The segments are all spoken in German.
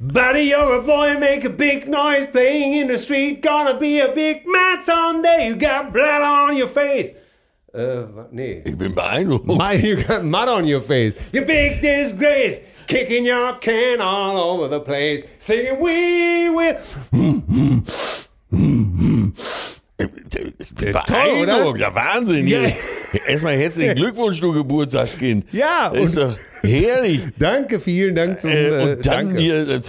Buddy, you're a boy, make a big noise playing in the street. Gonna be a big man someday. You got blood on your face. Äh, nee. Ich bin beeindruckt. you got mud on your face. You big disgrace. Kicking your can all over the place. Singing, we will. Beeindruckt, ja Wahnsinn. Ja. Erstmal herzlichen Glückwunsch, du Geburtstagskind. Ja. ist doch herrlich. danke, vielen Dank zum äh, Und dann danke. hier, äh,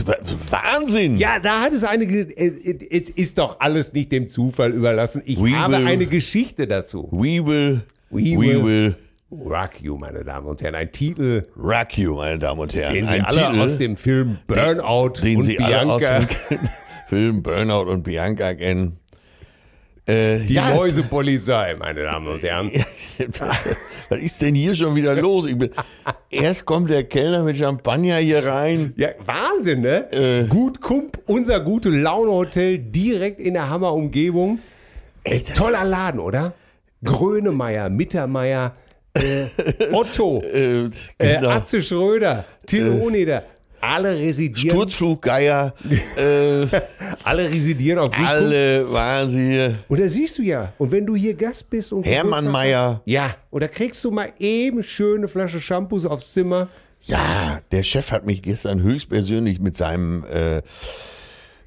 Wahnsinn. Ja, da hat es eine, äh, es ist doch alles nicht dem Zufall überlassen. Ich we habe will, eine Geschichte dazu. We will, we, we will, will Rock You, meine Damen und Herren. Ein Titel. Rock You, meine Damen und Herren. Den Sie ein alle Titel, aus dem Film Burnout den, den und Sie Bianca. Alle aus dem Film Burnout und Bianca kennen. Äh, die ja. Mäusepolizei, meine Damen und Herren. Was ist denn hier schon wieder los? Bin, erst kommt der Kellner mit Champagner hier rein. Ja, Wahnsinn, ne? Äh, Gut Kump, unser gute Laune-Hotel direkt in der Hammer-Umgebung. Ey, toller Laden, oder? Grönemeyer, Mittermeier, äh, Otto, äh, genau. Atze Schröder, Till äh, Oneder. Alle residieren. Sturzfluggeier. äh, alle residieren auf Gut Alle waren sie. Und da siehst du ja. Und wenn du hier Gast bist und. Hermann Meier. Ja. Und da kriegst du mal eben schöne Flasche Shampoos aufs Zimmer. Ja, der Chef hat mich gestern höchstpersönlich mit seinem. Äh,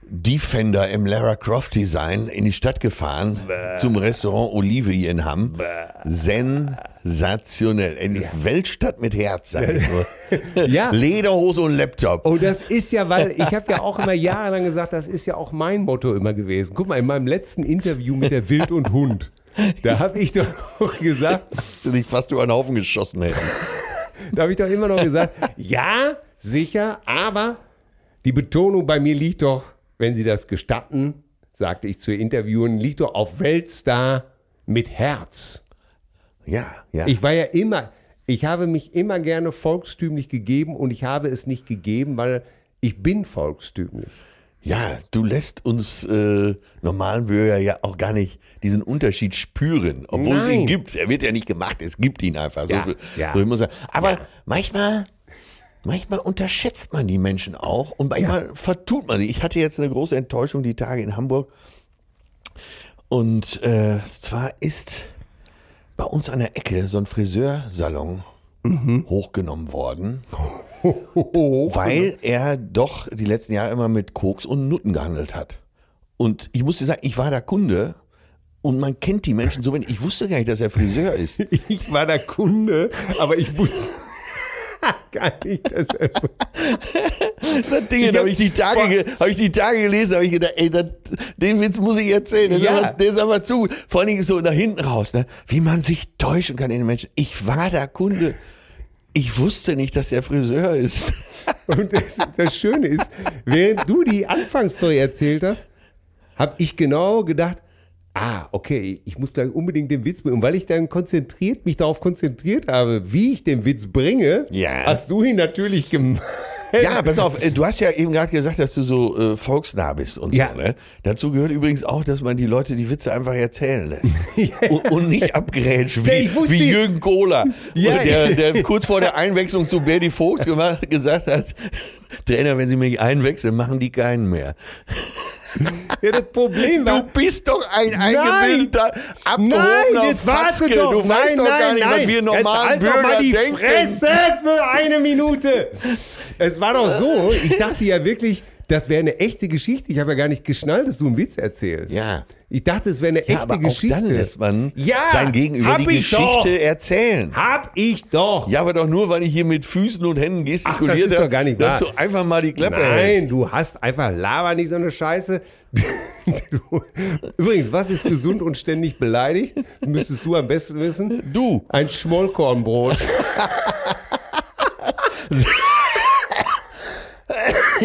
Defender im Lara Croft Design in die Stadt gefahren Bäh. zum Restaurant Olive hier in Hamm. Bäh. Sensationell. In ja. Weltstadt mit Herz, sag ich nur. ja. Lederhose und Laptop. Oh, das ist ja, weil ich habe ja auch immer jahrelang gesagt, das ist ja auch mein Motto immer gewesen. Guck mal, in meinem letzten Interview mit der Wild und Hund, da habe ich doch gesagt. Dass du dich fast über einen Haufen geschossen hätten. da habe ich doch immer noch gesagt, ja, sicher, aber die Betonung bei mir liegt doch wenn Sie das gestatten, sagte ich zu Interviewen, liegt doch auf Weltstar mit Herz. Ja, ja. Ich war ja immer, ich habe mich immer gerne volkstümlich gegeben und ich habe es nicht gegeben, weil ich bin volkstümlich. Ja, du lässt uns äh, normalen Bürger ja auch gar nicht diesen Unterschied spüren, obwohl Nein. es ihn gibt. Er wird ja nicht gemacht, es gibt ihn einfach. Ja, so, ja. so muss sagen. Aber ja. manchmal manchmal unterschätzt man die Menschen auch und manchmal ja. vertut man sie. Ich hatte jetzt eine große Enttäuschung die Tage in Hamburg. Und äh, zwar ist bei uns an der Ecke so ein Friseursalon mhm. hochgenommen worden. weil er doch die letzten Jahre immer mit Koks und Nutten gehandelt hat. Und ich musste sagen, ich war der Kunde und man kennt die Menschen so wenig. Ich wusste gar nicht, dass er Friseur ist. Ich war der Kunde, aber ich wusste. Gar nicht. Das Das Ding, da habe ich, die Tage ge- hab ich die Tage gelesen, habe ich gedacht, ey, das, den Witz muss ich erzählen. Der, Ja. ist, aber, der ist aber zu. Vor allen Dingen so nach hinten raus, ne? wie man sich täuschen kann in den Menschen. Ich war da Kunde. Ich wusste nicht, dass er Friseur ist. Und das, das Schöne ist, während du die Anfangsstory erzählt hast, habe ich genau gedacht, ah, okay, ich muss gleich unbedingt den Witz bringen. Und weil ich dann konzentriert, mich darauf konzentriert habe, wie ich den Witz bringe, Ja. hast du ihn natürlich gemacht. Ja, pass auf, äh, du hast ja eben gerade gesagt, dass du so äh, volksnah bist und Ja. so. Ne? Dazu gehört übrigens auch, dass man die Leute die Witze einfach erzählen lässt. und, und nicht abgrätscht, Ja, wie, wie Jürgen Kohler, Ja. der, der kurz vor der Einwechslung zu Berdi Vogts gemacht, gesagt hat, Trainer, wenn Sie mich einwechseln, machen die keinen mehr. Ja, das Problem Du war, bist doch ein eingebildeter, abgehobener Fatzke. doch. Du nein, weißt doch nein, gar nicht, was wir normalen halt Bürger doch mal die denken. Fresse für eine Minute. Es war doch so, ich dachte ja wirklich, das wäre eine echte Geschichte. Ich habe ja gar nicht geschnallt, dass du einen Witz erzählst. Ja. Ich dachte, es wäre eine echte Ja, aber auch Geschichte. dann lässt man Ja, sein Gegenüber die ich Geschichte doch. erzählen. Hab ich doch. Ja, aber doch nur, weil ich hier mit Füßen und Händen gestikuliert ist habe, doch gar nicht dass wahr. du einfach mal die Klappe Nein, hältst. du hast einfach Lava nicht so eine Scheiße. Übrigens, was ist gesund und ständig beleidigt? Das müsstest du am besten wissen. Du. Ein Schmollkornbrot.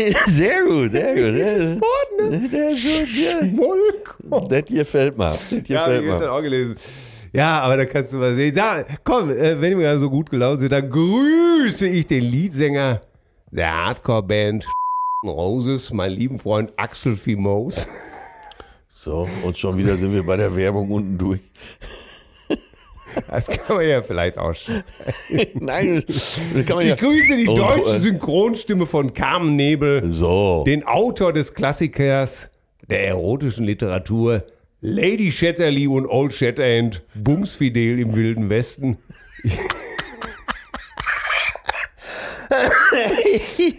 Sehr gut, sehr gut. Dieses Wort, ne? Der ist gut, ja. Schmollkorn. Das gefällt mir. Das Ja, hab ich gefällt gestern mir. auch gelesen. Ja, aber da kannst du mal sehen. Da, komm, äh, wenn wir gerade so gut gelaunt sind, dann grüße ich den Leadsänger der Hardcore-Band Roses, meinen lieben Freund Axel Fimos. So, und schon wieder sind wir bei der Werbung unten durch. Das kann man ja vielleicht ausschneiden. Nein, das kann man ja. Ich grüße die Und, deutsche äh, Synchronstimme von Carmen Nebel, So. den Autor des Klassikers der erotischen Literatur, Lady Shatterly und Old Shatterhand, Bumsfidel im Wilden Westen.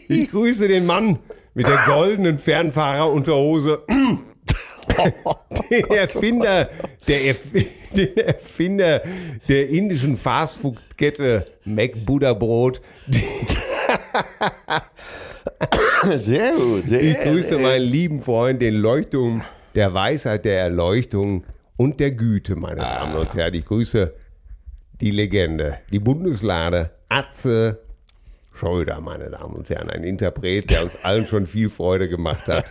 Ich grüße den Mann mit der goldenen Fernfahrerunterhose. Den Erfinder, der Erf den Erfinder der indischen Fastfood-Kette Mac Buddha Brot. Sehr gut. Sehr, Ich grüße meinen lieben Freund, den Leuchtturm der Weisheit, der Erleuchtung und der Güte, meine Damen und Herren. Ich grüße die Legende, die Bundeslade, Atze Schröder, meine Damen und Herren. Ein Interpret, der uns allen schon viel Freude gemacht hat.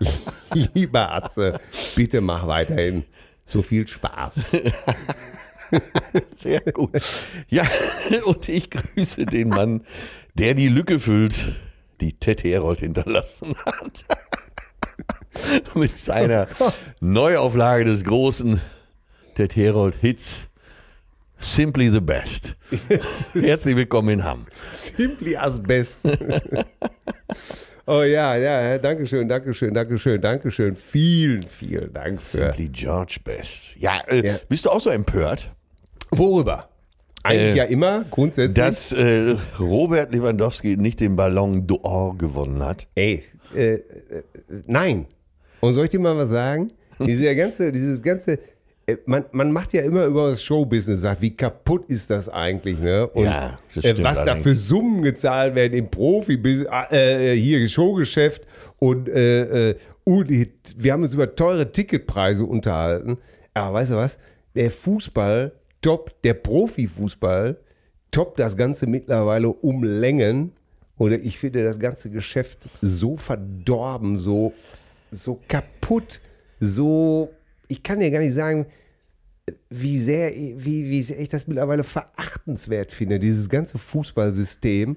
Lieber Atze, bitte mach weiterhin so viel Spaß. Sehr gut. Ja, und ich grüße den Mann, der die Lücke füllt, die Ted Herold hinterlassen hat. Mit seiner Neuauflage des großen Ted Herold Hits Simply the Best. Herzlich willkommen in Hamm. Simply Asbest. Oh ja, ja, danke schön, danke schön, danke schön, danke schön. Vielen, vielen Dank. Für. Simply George Best. Ja, äh, Ja. bist du auch so empört, Worüber? Eigentlich Äh, ja immer, grundsätzlich. dass äh, Robert Lewandowski nicht den Ballon d'Or gewonnen hat? Ey, äh, äh, nein. Und soll ich dir mal was sagen? Diese ganze, dieses ganze, man, man macht ja immer über das Showbusiness, sagt, wie kaputt ist das eigentlich, ne? Und Ja, das äh, stimmt was da für Summen gezahlt werden im Profi, äh, hier Showgeschäft und, äh, äh, und wir haben uns über teure Ticketpreise unterhalten. Aber weißt du was? Der Fußball top, der Profifußball top das Ganze mittlerweile um Längen. Oder ich finde das ganze Geschäft so verdorben, so, so kaputt, so, ich kann dir gar nicht sagen, wie sehr, wie, wie sehr ich das mittlerweile verachtenswert finde, dieses ganze Fußballsystem,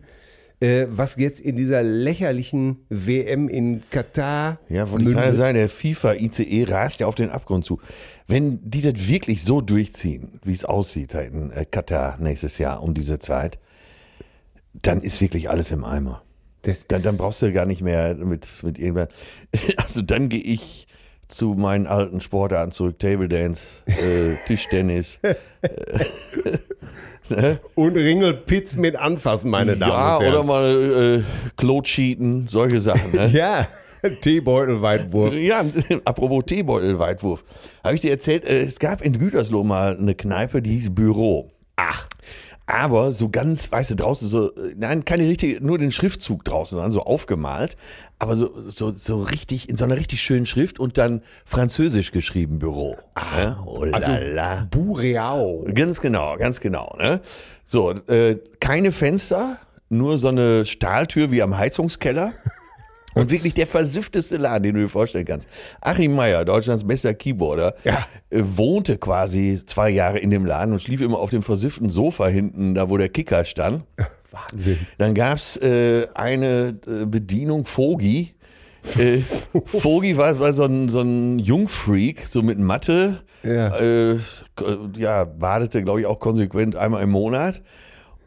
äh, was jetzt in dieser lächerlichen WM in Katar. Ja, wollte ich gerade sagen, der FIFA-ICE rast ja auf den Abgrund zu. Wenn die das wirklich so durchziehen, wie es aussieht in äh, Katar nächstes Jahr um diese Zeit, dann ist wirklich alles im Eimer. Dann, dann brauchst du gar nicht mehr mit, mit irgendwann. Also dann gehe ich zu meinen alten Sportarten zurück, Table Dance, äh, Tischtennis. Und Ringelpitz mit anfassen, meine Damen ja, und Herren. oder mal äh, Klo-Cheaten, solche Sachen. Ne? Ja, Teebeutelweitwurf. Ja, apropos Teebeutel-Weitwurf. Habe ich dir erzählt, äh, es gab in Gütersloh mal eine Kneipe, die hieß Büro. Ach. Aber so ganz, weißt du, draußen so, nein, keine richtige, nur den Schriftzug draußen, sondern so aufgemalt, aber so, so, so richtig, in so einer richtig schönen Schrift und dann französisch geschrieben Büro. Ah, oh la la. Bureau. Ganz genau, ganz genau. Ne? So, äh, keine Fenster, nur so eine Stahltür wie am Heizungskeller. Und wirklich der versiffteste Laden, den du dir vorstellen kannst. Achim Meyer, Deutschlands bester Keyboarder, Ja. äh, wohnte quasi zwei Jahre in dem Laden und schlief immer auf dem versifften Sofa hinten, da wo der Kicker stand. Wahnsinn. Dann gab's äh, eine äh, Bedienung, Fogi. Äh, Fogi war, war so ein, so ein Jungfreak, so mit Matte. Ja. Äh, ja, badete, glaube ich, auch konsequent einmal im Monat.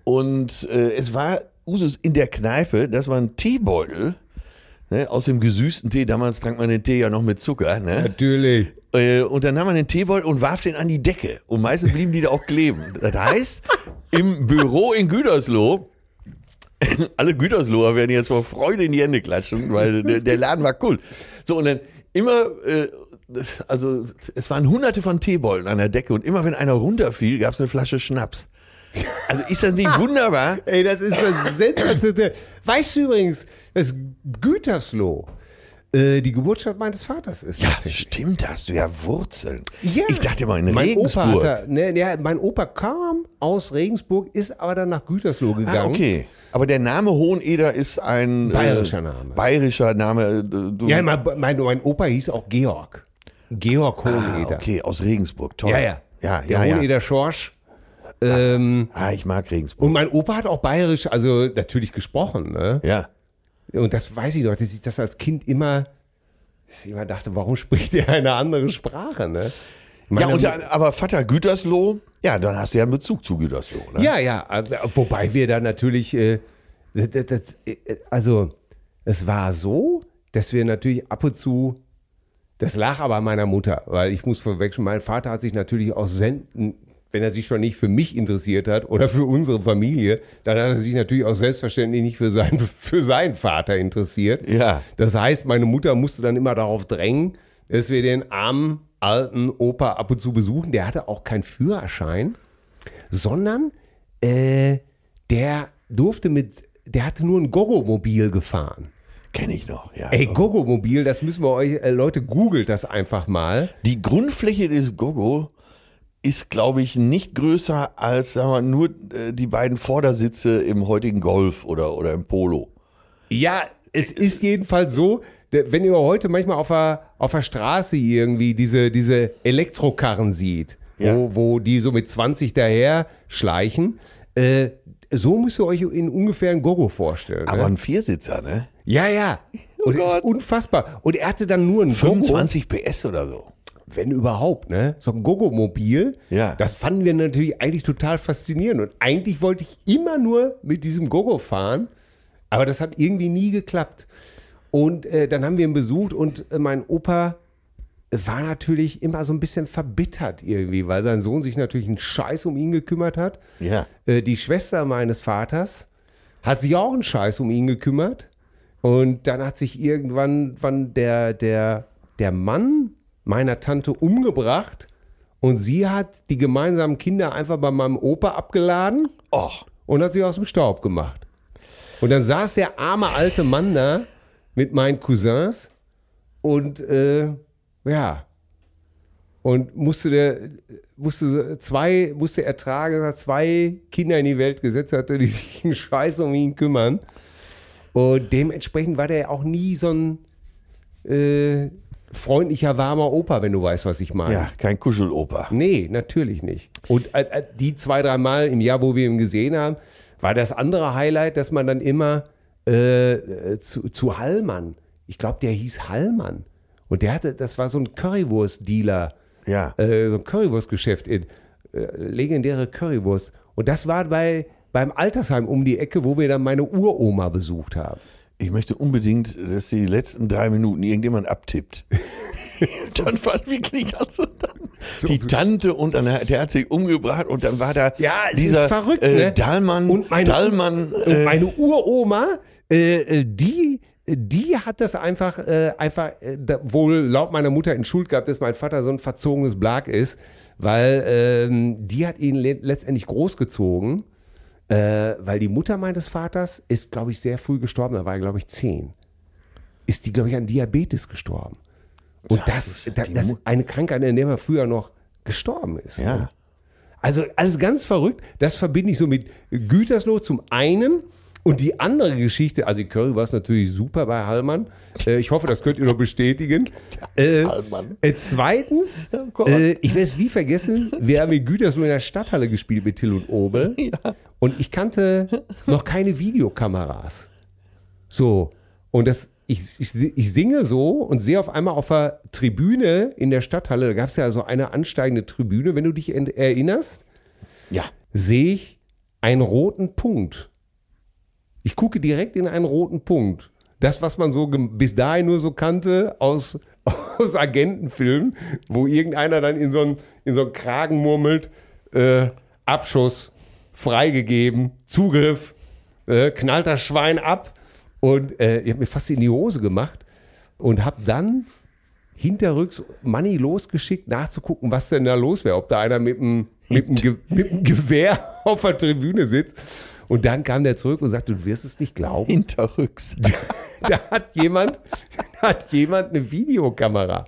Und äh, es war Usus in der Kneipe, dass man Teebeutel ne, aus dem gesüßten Tee, damals trank man den Tee ja noch mit Zucker, ne? Natürlich. Äh, und dann nahm man den Teebeutel und warf den an die Decke. Und meistens blieben die da auch kleben. Das heißt, im Büro in Gütersloh, alle Gütersloher werden jetzt vor Freude in die Hände klatschen, weil der, der Laden war cool. So, und dann immer, äh, also es waren hunderte von Teebeuteln an der Decke und immer wenn einer runterfiel, gab es eine Flasche Schnaps. Also ist das nicht wunderbar? Ey, das ist das sensationell. Weißt du übrigens, dass Gütersloh äh, die Geburtsstadt meines Vaters ist? Ja, stimmt, da hast du ja Wurzeln. Ja. Ich dachte mal in mein Regensburg. Opa, da, ne, ja, mein Opa kam aus Regensburg, ist aber dann nach Gütersloh gegangen. Ah, okay. Aber der Name Hoheneder ist ein Bayerischer äh, Name. Bayerischer Name. äh, Du, Ja, mein, mein, mein Opa hieß auch Georg. Georg ah, Hoheneder. okay, aus Regensburg. Toll. Ja, ja. Ja, Der ja, ja. Hoheneder Schorsch. Ähm, Ah, ich mag Regensburg. und mein Opa hat auch bayerisch, also natürlich gesprochen. Ne? ja. Und das weiß ich noch, dass ich das als Kind immer, dass ich immer dachte, warum spricht er eine andere Sprache? Ne? Ja, und dann, aber Vater Gütersloh, ja, dann hast du ja einen Bezug zu Gütersloh. Ne? Ja, ja, äh, wobei wir da natürlich, äh, das, das, äh, also es war so, dass wir natürlich ab und zu, das lag aber an meiner Mutter, weil ich muss vorwegschen, mein Vater hat sich natürlich aus Senden, wenn er sich schon nicht für mich interessiert hat oder für unsere Familie, dann hat er sich natürlich auch selbstverständlich nicht für, sein, für seinen Vater interessiert. Ja. Das heißt, meine Mutter musste dann immer darauf drängen, dass wir den armen alten Opa ab und zu besuchen. Der hatte auch keinen Führerschein sondern äh, der durfte mit, der hatte nur ein Gogo-Mobil gefahren. Kenne ich noch, ja. Ey, Gogo-Mobil, das müssen wir euch, äh, Leute, googelt das einfach mal. Die Grundfläche des Gogo ist, glaube ich, nicht größer als, sagen wir, nur äh, die beiden Vordersitze im heutigen Golf oder, oder im Polo. Ja, es ist jedenfalls so, wenn ihr heute manchmal auf der, auf der Straße irgendwie diese, diese Elektrokarren sieht, Ja. wo, wo die so mit 20 daher schleichen, äh, so müsst ihr euch in ungefähr ein Gogo vorstellen. Aber ne? ein Viersitzer, ne? Ja, ja. Und das Gott. ist unfassbar. Und er hatte dann nur ein Gogo. 25 PS oder so. Wenn überhaupt, ne? So ein Gogo-Mobil. Ja. Das fanden wir natürlich eigentlich total faszinierend. Und eigentlich wollte ich immer nur mit diesem Gogo fahren, aber das hat irgendwie nie geklappt. Und äh, dann haben wir ihn besucht und äh, mein Opa war natürlich immer so ein bisschen verbittert irgendwie, weil sein Sohn sich natürlich einen Scheiß um ihn gekümmert hat. Ja. Äh, die Schwester meines Vaters hat sich auch einen Scheiß um ihn gekümmert. Und dann hat sich irgendwann wann der, der, der Mann meiner Tante umgebracht und sie hat die gemeinsamen Kinder einfach bei meinem Opa abgeladen Och, und hat sie aus dem Staub gemacht. Und dann saß der arme alte Mann da mit meinen Cousins und äh, ja, und musste der musste zwei musste ertragen, dass er zwei Kinder in die Welt gesetzt hatte, die sich einen Scheiß um ihn kümmern. Und dementsprechend war der auch nie so ein äh, freundlicher, warmer Opa, wenn du weißt, was ich meine. ja, kein Kuscheloper. Nee, natürlich nicht. Und äh, äh, die zwei, drei Mal im Jahr, wo wir ihn gesehen haben, war das andere Highlight, dass man dann immer äh, äh, zu, zu Hallmann, ich glaube, der hieß Hallmann. Und der hatte, das war so ein Currywurst-Dealer, Ja. äh, so ein Currywurstgeschäft, in, äh, legendäre Currywurst. Und das war bei, beim Altersheim um die Ecke, wo wir dann meine Uroma besucht haben. Ich möchte unbedingt, dass die letzten drei Minuten irgendjemand abtippt. dann war es wirklich, also dann die Tante und dann hat, der hat sich umgebracht und dann war da Ja, es dieser verrückt, äh, ne? Dahlmann, Und meine- Dahlmann, Und äh, meine Uroma, äh, äh, die, die hat das einfach, äh, einfach äh, da, wohl laut meiner Mutter in Schuld gehabt, dass mein Vater so ein verzogenes Blag ist, weil ähm, die hat ihn le letztendlich großgezogen Äh, weil die Mutter meines Vaters ist, glaube ich, sehr früh gestorben. Da war er, glaube ich, zehn. Ist die, glaube ich, an Diabetes gestorben. Und Ja, das, das ist das, das eine Krankheit, an der man früher noch gestorben ist. Ja. Ne? Also alles ganz verrückt. Das verbinde ich so mit Gütersloh zum einen. Und die andere Geschichte, also Curry war es natürlich super bei Hallmann. Äh, ich hoffe, das könnt ihr noch bestätigen. Äh, Hallmann. äh, zweitens, äh, ich werde es nie vergessen, wir haben in Gütersloh in der Stadthalle gespielt mit Till und Obel. Und ich kannte noch keine Videokameras. So, und das, ich, ich, ich singe so und sehe auf einmal auf der Tribüne in der Stadthalle, da gab es ja so eine ansteigende Tribüne, wenn du dich erinnerst, Ja. sehe ich einen roten Punkt. Ich gucke direkt in einen roten Punkt. Das, was man so bis dahin nur so kannte aus, aus Agentenfilmen, wo irgendeiner dann in so einen, in so einen Kragen murmelt, äh, Abschuss, freigegeben, Zugriff, äh, knallt das Schwein ab. Und äh, ich habe mir fast in die Hose gemacht und habe dann hinterrücks Money losgeschickt, nachzugucken, was denn da los wäre. Ob da einer mit einem mit Ge Gewehr auf der Tribüne sitzt. Und dann kam der zurück und sagte, du wirst es nicht glauben. Hinterrücks. Da hat jemand, da hat jemand eine Videokamera.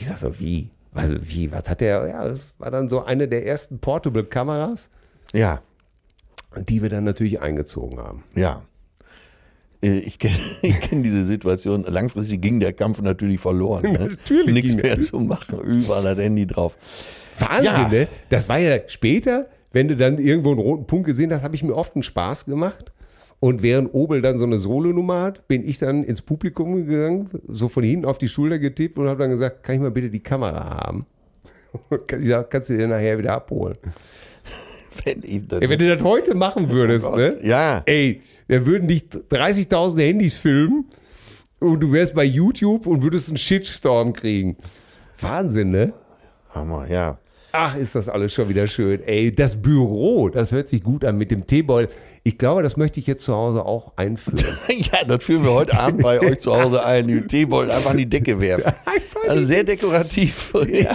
Ich sag so, wie? Was, wie? Was hat der? Ja, das war dann so eine der ersten Portable-Kameras, Ja. die wir dann natürlich eingezogen haben. Ja. Äh, Ich kenne kenn diese Situation. Langfristig ging der Kampf natürlich verloren. Ne? Natürlich Nichts mehr zu machen. Überall das Handy drauf. Wahnsinn, Ja. ne? Das war ja später, wenn du dann irgendwo einen roten Punkt gesehen hast, habe ich mir oft einen Spaß gemacht. Und während Obel dann so eine Solonummer hat, bin ich dann ins Publikum gegangen, so von hinten auf die Schulter getippt und habe dann gesagt, kann ich mal bitte die Kamera haben? Und ich sag, kannst du dir nachher wieder abholen. Wenn, Ey, wenn du das heute machen würdest, ne? ja. Ey, da würden dich 30.000 Handys filmen und du wärst bei YouTube und würdest einen Shitstorm kriegen. Wahnsinn, ne? Hammer, ja. Ach, ist das alles schon wieder schön. Ey, das Büro, das hört sich gut an mit dem Teebeutel. Ich glaube, das möchte ich jetzt zu Hause auch einführen. Ja, das führen wir heute Abend bei euch zu Hause ein. Die Teebeutel einfach an die Decke werfen. Also sehr dekorativ. Ja,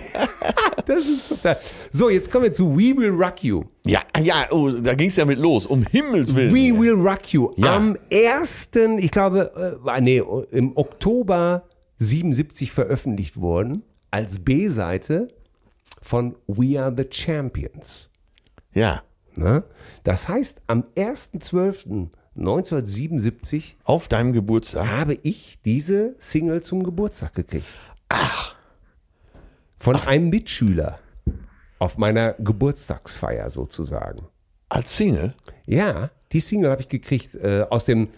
Das ist total. So, jetzt kommen wir zu We Will Rock You. ja, ja oh, da ging es ja mit los. Um Himmels Willen. We Will Rock You. Ja. Am 1., ich glaube, äh, nee, im Oktober 77 veröffentlicht worden, als B-Seite von We Are the Champions. Ja, Ne? Das heißt, am 1.12.1977 auf deinem Geburtstag. habe ich diese Single zum Geburtstag gekriegt. Ach. Von einem Mitschüler auf meiner Geburtstagsfeier sozusagen. Als Single. Ja, die Single habe ich gekriegt äh, aus dem,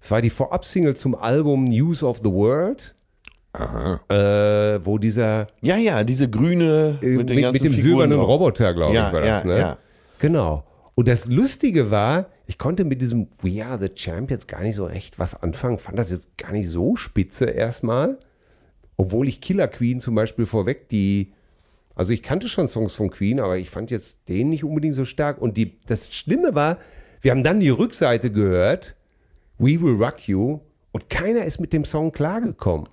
es war die Vorab-Single zum Album News of the World, äh, wo dieser Ja, ja, diese grüne äh, mit, mit, mit dem silbernen drauf. Roboter, glaube Ja, ich, war das, ja, ne? ja. Genau. Und das Lustige war, ich konnte mit diesem We Are the Champions gar nicht so recht was anfangen. Fand das jetzt gar nicht so spitze erstmal. Obwohl ich Killer Queen zum Beispiel vorweg, die, also ich kannte schon Songs von Queen, aber ich fand jetzt den nicht unbedingt so stark. Und die, das Schlimme war, wir haben dann die Rückseite gehört, We Will Rock You, und keiner ist mit dem Song klargekommen.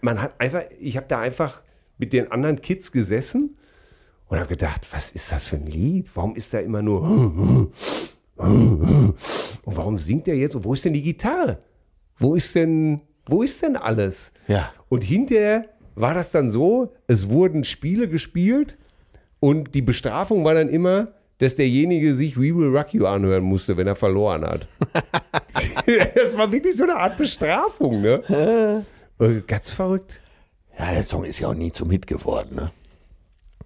Man hat einfach, ich habe da einfach mit den anderen Kids gesessen und habe gedacht, was ist das für ein Lied? Warum ist da immer nur und warum singt er jetzt? Und wo ist denn die Gitarre? Wo ist denn, wo ist denn alles? Ja. Und hinterher war das dann so, es wurden Spiele gespielt und die Bestrafung war dann immer, dass derjenige sich We Will Rock You anhören musste, wenn er verloren hat. das war wirklich so eine Art Bestrafung, ne? Äh, Ganz verrückt. Ja, der Song ist ja auch nie zum Hit geworden. Ne?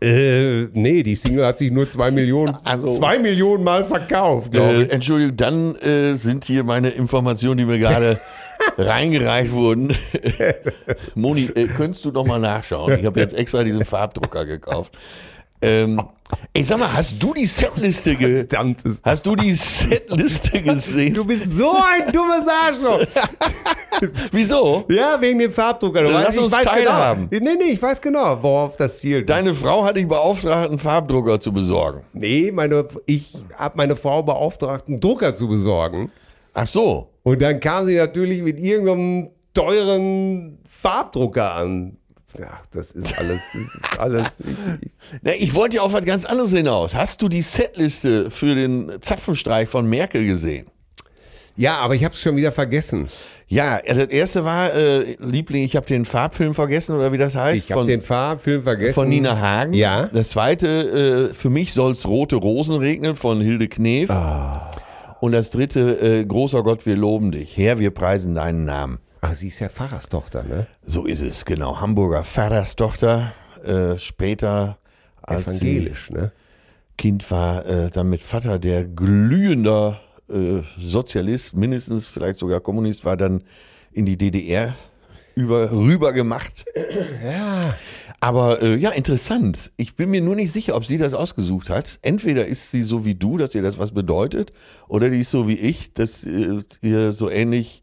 Äh, nee, die Single hat sich nur zwei Millionen, Also- zwei Millionen Mal verkauft, glaube Äh, ich. Entschuldigung, dann äh, sind hier meine Informationen, die mir gerade reingereicht wurden. Moni, äh, könntest du doch mal nachschauen? Ich habe jetzt extra diesen Farbdrucker gekauft. Ähm, ey, sag mal, hast du die Setliste ge. Hast du die Setliste gesehen? Du bist so ein dummes Arschloch. Wieso? Ja, wegen dem Farbdrucker. Du Lass weißt, uns weiß teilhaben. Genau. Nee, nee, ich weiß genau, worauf das zielt. Deine Frau hat dich beauftragt, einen Farbdrucker zu besorgen. nee, meine, ich habe meine Frau beauftragt, einen Drucker zu besorgen. Ach so. Und dann kam sie natürlich mit irgendeinem teuren Farbdrucker an. Ach, das ist alles, das ist alles. Na, ich wollte ja auf was ganz anderes hinaus. Hast du die Setliste für den Zapfenstreich von Merkel gesehen? Ja, aber ich habe es schon wieder vergessen. Ja, das erste war, äh, Liebling, ich habe den Farbfilm vergessen oder wie das heißt. Ich habe den Farbfilm vergessen. Von Nina Hagen. Ja. Das zweite, äh, für mich soll's rote Rosen regnen von Hilde Knef. Ah. Und das dritte, äh, großer Gott, wir loben dich. Herr, wir preisen deinen Namen. Ach, sie ist ja Pfarrerstochter, ne? So ist es, genau. Hamburger Pfarrerstochter, äh, später Evangelisch, ne? Kind war, äh, dann mit Vater, der glühender äh, Sozialist, mindestens vielleicht sogar Kommunist, war dann in die DDR über, rüber gemacht. Ja. Aber äh, ja, interessant. Ich bin mir nur nicht sicher, ob sie das ausgesucht hat. Entweder ist sie so wie du, dass ihr das was bedeutet, oder die ist so wie ich, dass äh, ihr so ähnlich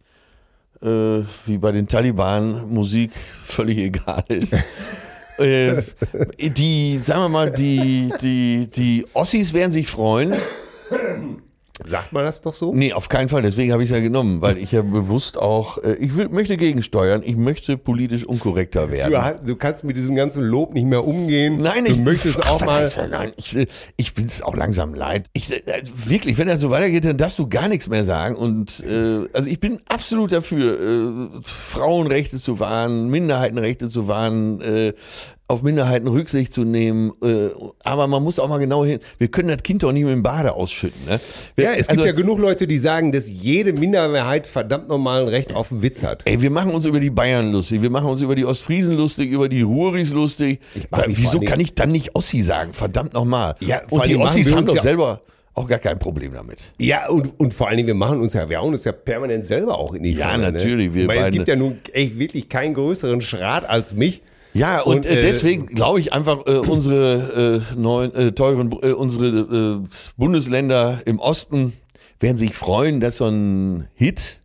äh, wie bei den Taliban Musik völlig egal ist. Äh, die, sagen wir mal, die, die, die Ossis werden sich freuen. Sagt man das doch so? Nee, auf keinen Fall. Deswegen habe ich es ja genommen, weil ich ja bewusst auch, äh, ich will, möchte gegensteuern. Ich möchte politisch unkorrekter werden. Du, du kannst mit diesem ganzen Lob nicht mehr umgehen. Nein, du ich möchtest Ach, auch mal. Nein, ich, ich bin es auch langsam leid. Ich, äh, wirklich, wenn das so weitergeht, dann darfst du gar nichts mehr sagen. Und äh, also ich bin absolut dafür, äh, Frauenrechte zu wahren, Minderheitenrechte zu wahren, äh, auf Minderheiten Rücksicht zu nehmen. Äh, aber man muss auch mal genau hin. Wir können das Kind doch nicht mit dem Bade ausschütten. Ne? Wir, Ja, es gibt also, ja genug Leute, die sagen, dass jede Minderheit verdammt normal ein Recht auf einen Witz hat. Ey, wir machen uns über die Bayern lustig, wir machen uns über die Ostfriesen lustig, über die Ruhris lustig. Wieso kann ich dann nicht Ossi sagen? Verdammt nochmal. Ja, Und die Ossis wir haben doch ja- selber auch gar kein Problem damit. Ja, und, und vor allen Dingen, wir machen uns ja, wir hauen uns ja permanent selber auch in die Ja, Pfanne, natürlich, wir Ne? Weil es beide- gibt ja nun echt wirklich keinen größeren Schrat als mich. Ja, und, Und, äh, äh, deswegen glaube ich einfach, äh, unsere äh, neuen, äh, teuren, äh, unsere äh, Bundesländer im Osten werden sich freuen, dass so ein Hit,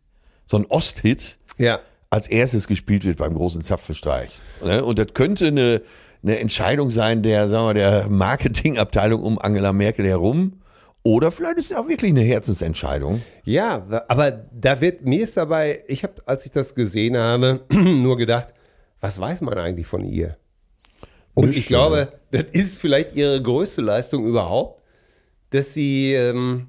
so ein Osthit, Ja. als erstes gespielt wird beim großen Zapfenstreich. Ne? Und das könnte eine, eine Entscheidung sein der, sagen wir, der Marketingabteilung um Angela Merkel herum. Oder vielleicht ist es auch wirklich eine Herzensentscheidung. Ja, aber da wird, mir ist dabei, ich habe, als ich das gesehen habe, nur gedacht, was weiß man eigentlich von ihr? Und ich glaube, das ist vielleicht ihre größte Leistung überhaupt, dass sie ähm,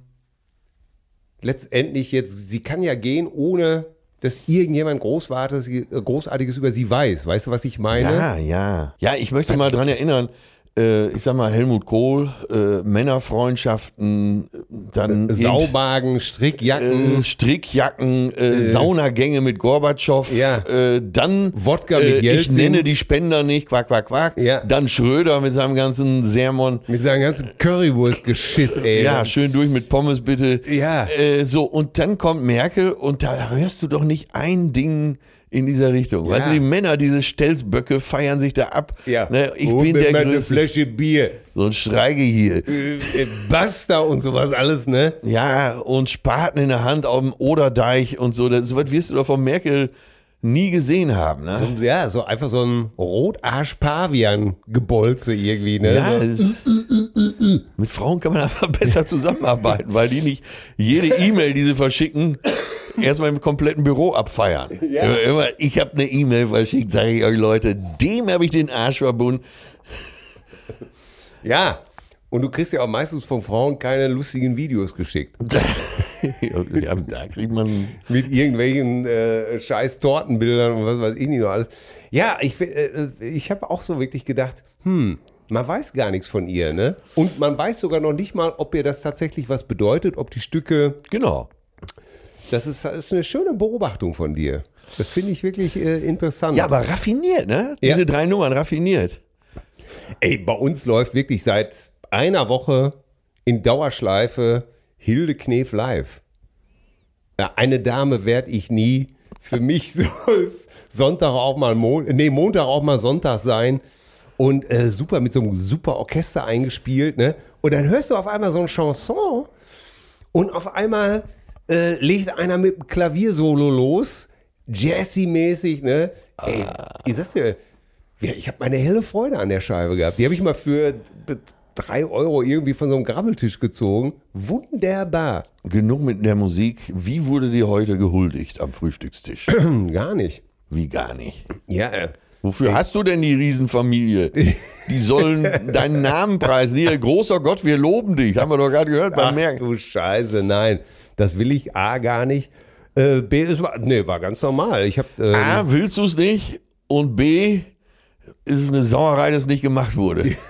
letztendlich jetzt, sie kann ja gehen, ohne dass irgendjemand Großartiges, Großartiges über sie weiß. Weißt du, was ich meine? Ja, ja. Ja, ich möchte mal dran erinnern, äh, ich sag mal, Helmut Kohl, äh, Männerfreundschaften, dann Sauwagen, Strickjacken, äh, Strickjacken, äh, Saunagänge mit Gorbatschow, Ja. äh, dann Wodka mit äh, ich Jelzin. nenne die Spender nicht, quack, quack, quack. Ja. Dann Schröder mit seinem ganzen Sermon. mit seinem ganzen Currywurst-Geschiss, ey. Ja, schön durch mit Pommes bitte. Ja. Äh, so, und dann kommt Merkel und da hörst du doch nicht ein Ding in dieser Richtung. Weißt du, die Männer, diese Stelzböcke feiern sich da ab. Ja. Ne, ich Hol bin der mal eine. Flasche Bier. So ein Schreige hier. Äh, Basta und sowas alles, ne? Ja, und Spaten in der Hand auf dem Oderdeich und so. So was wirst du doch von Merkel nie gesehen haben. Ne? Ja, so einfach so ein Rotarsch-Pavian-Gebolze irgendwie, ne? Ja, so. mit Frauen kann man einfach besser zusammenarbeiten, weil die nicht jede E-Mail, die sie verschicken, erstmal im kompletten Büro abfeiern. Immer, immer, ich habe eine E-Mail verschickt, sage ich euch Leute, dem habe ich den Arsch verbunden. ja. Und du kriegst ja auch meistens von Frauen keine lustigen Videos geschickt. ja, da kriegt man. Mit irgendwelchen äh, scheiß Tortenbildern und was weiß ich nicht noch alles. Ja, ich, äh, ich habe auch so wirklich gedacht, hm, man weiß gar nichts von ihr, ne? Und man weiß sogar noch nicht mal, ob ihr das tatsächlich was bedeutet, ob die Stücke Genau. Das ist, das ist eine schöne Beobachtung von dir. Das finde ich wirklich äh, interessant. Ja, aber raffiniert, ne? Ja. Diese drei Nummern raffiniert. Ey, bei uns läuft wirklich seit einer Woche in Dauerschleife Hilde Knef live. Ja, eine Dame werde ich nie. Für mich soll es Sonntag auch mal Mon nee, Montag auch mal Sonntag sein. Und äh, super mit so einem super Orchester eingespielt, ne? Und dann hörst du auf einmal so ein Chanson und auf einmal äh, legt einer mit dem Klaviersolo los, Jazzy-mäßig, ne? Ey, ich sag's dir, ja, ich habe meine helle Freude an der Scheibe gehabt. Die habe ich mal für drei Euro irgendwie von so einem Grabbeltisch gezogen. Wunderbar. Genug mit der Musik. Wie wurde dir heute gehuldigt am Frühstückstisch? Gar nicht. Wie gar nicht. Ja, äh, Wofür hast du denn die Riesenfamilie? Die sollen deinen Namen preisen. Hier, großer Gott, wir loben dich. Haben wir doch gerade gehört beim Ach Merken. du Scheiße, nein. Das will ich A gar nicht. Äh, B, war, nee, war ganz normal. Ich habe ähm, A, willst du es nicht? Und B, ist es eine Sauerei, dass es nicht gemacht wurde.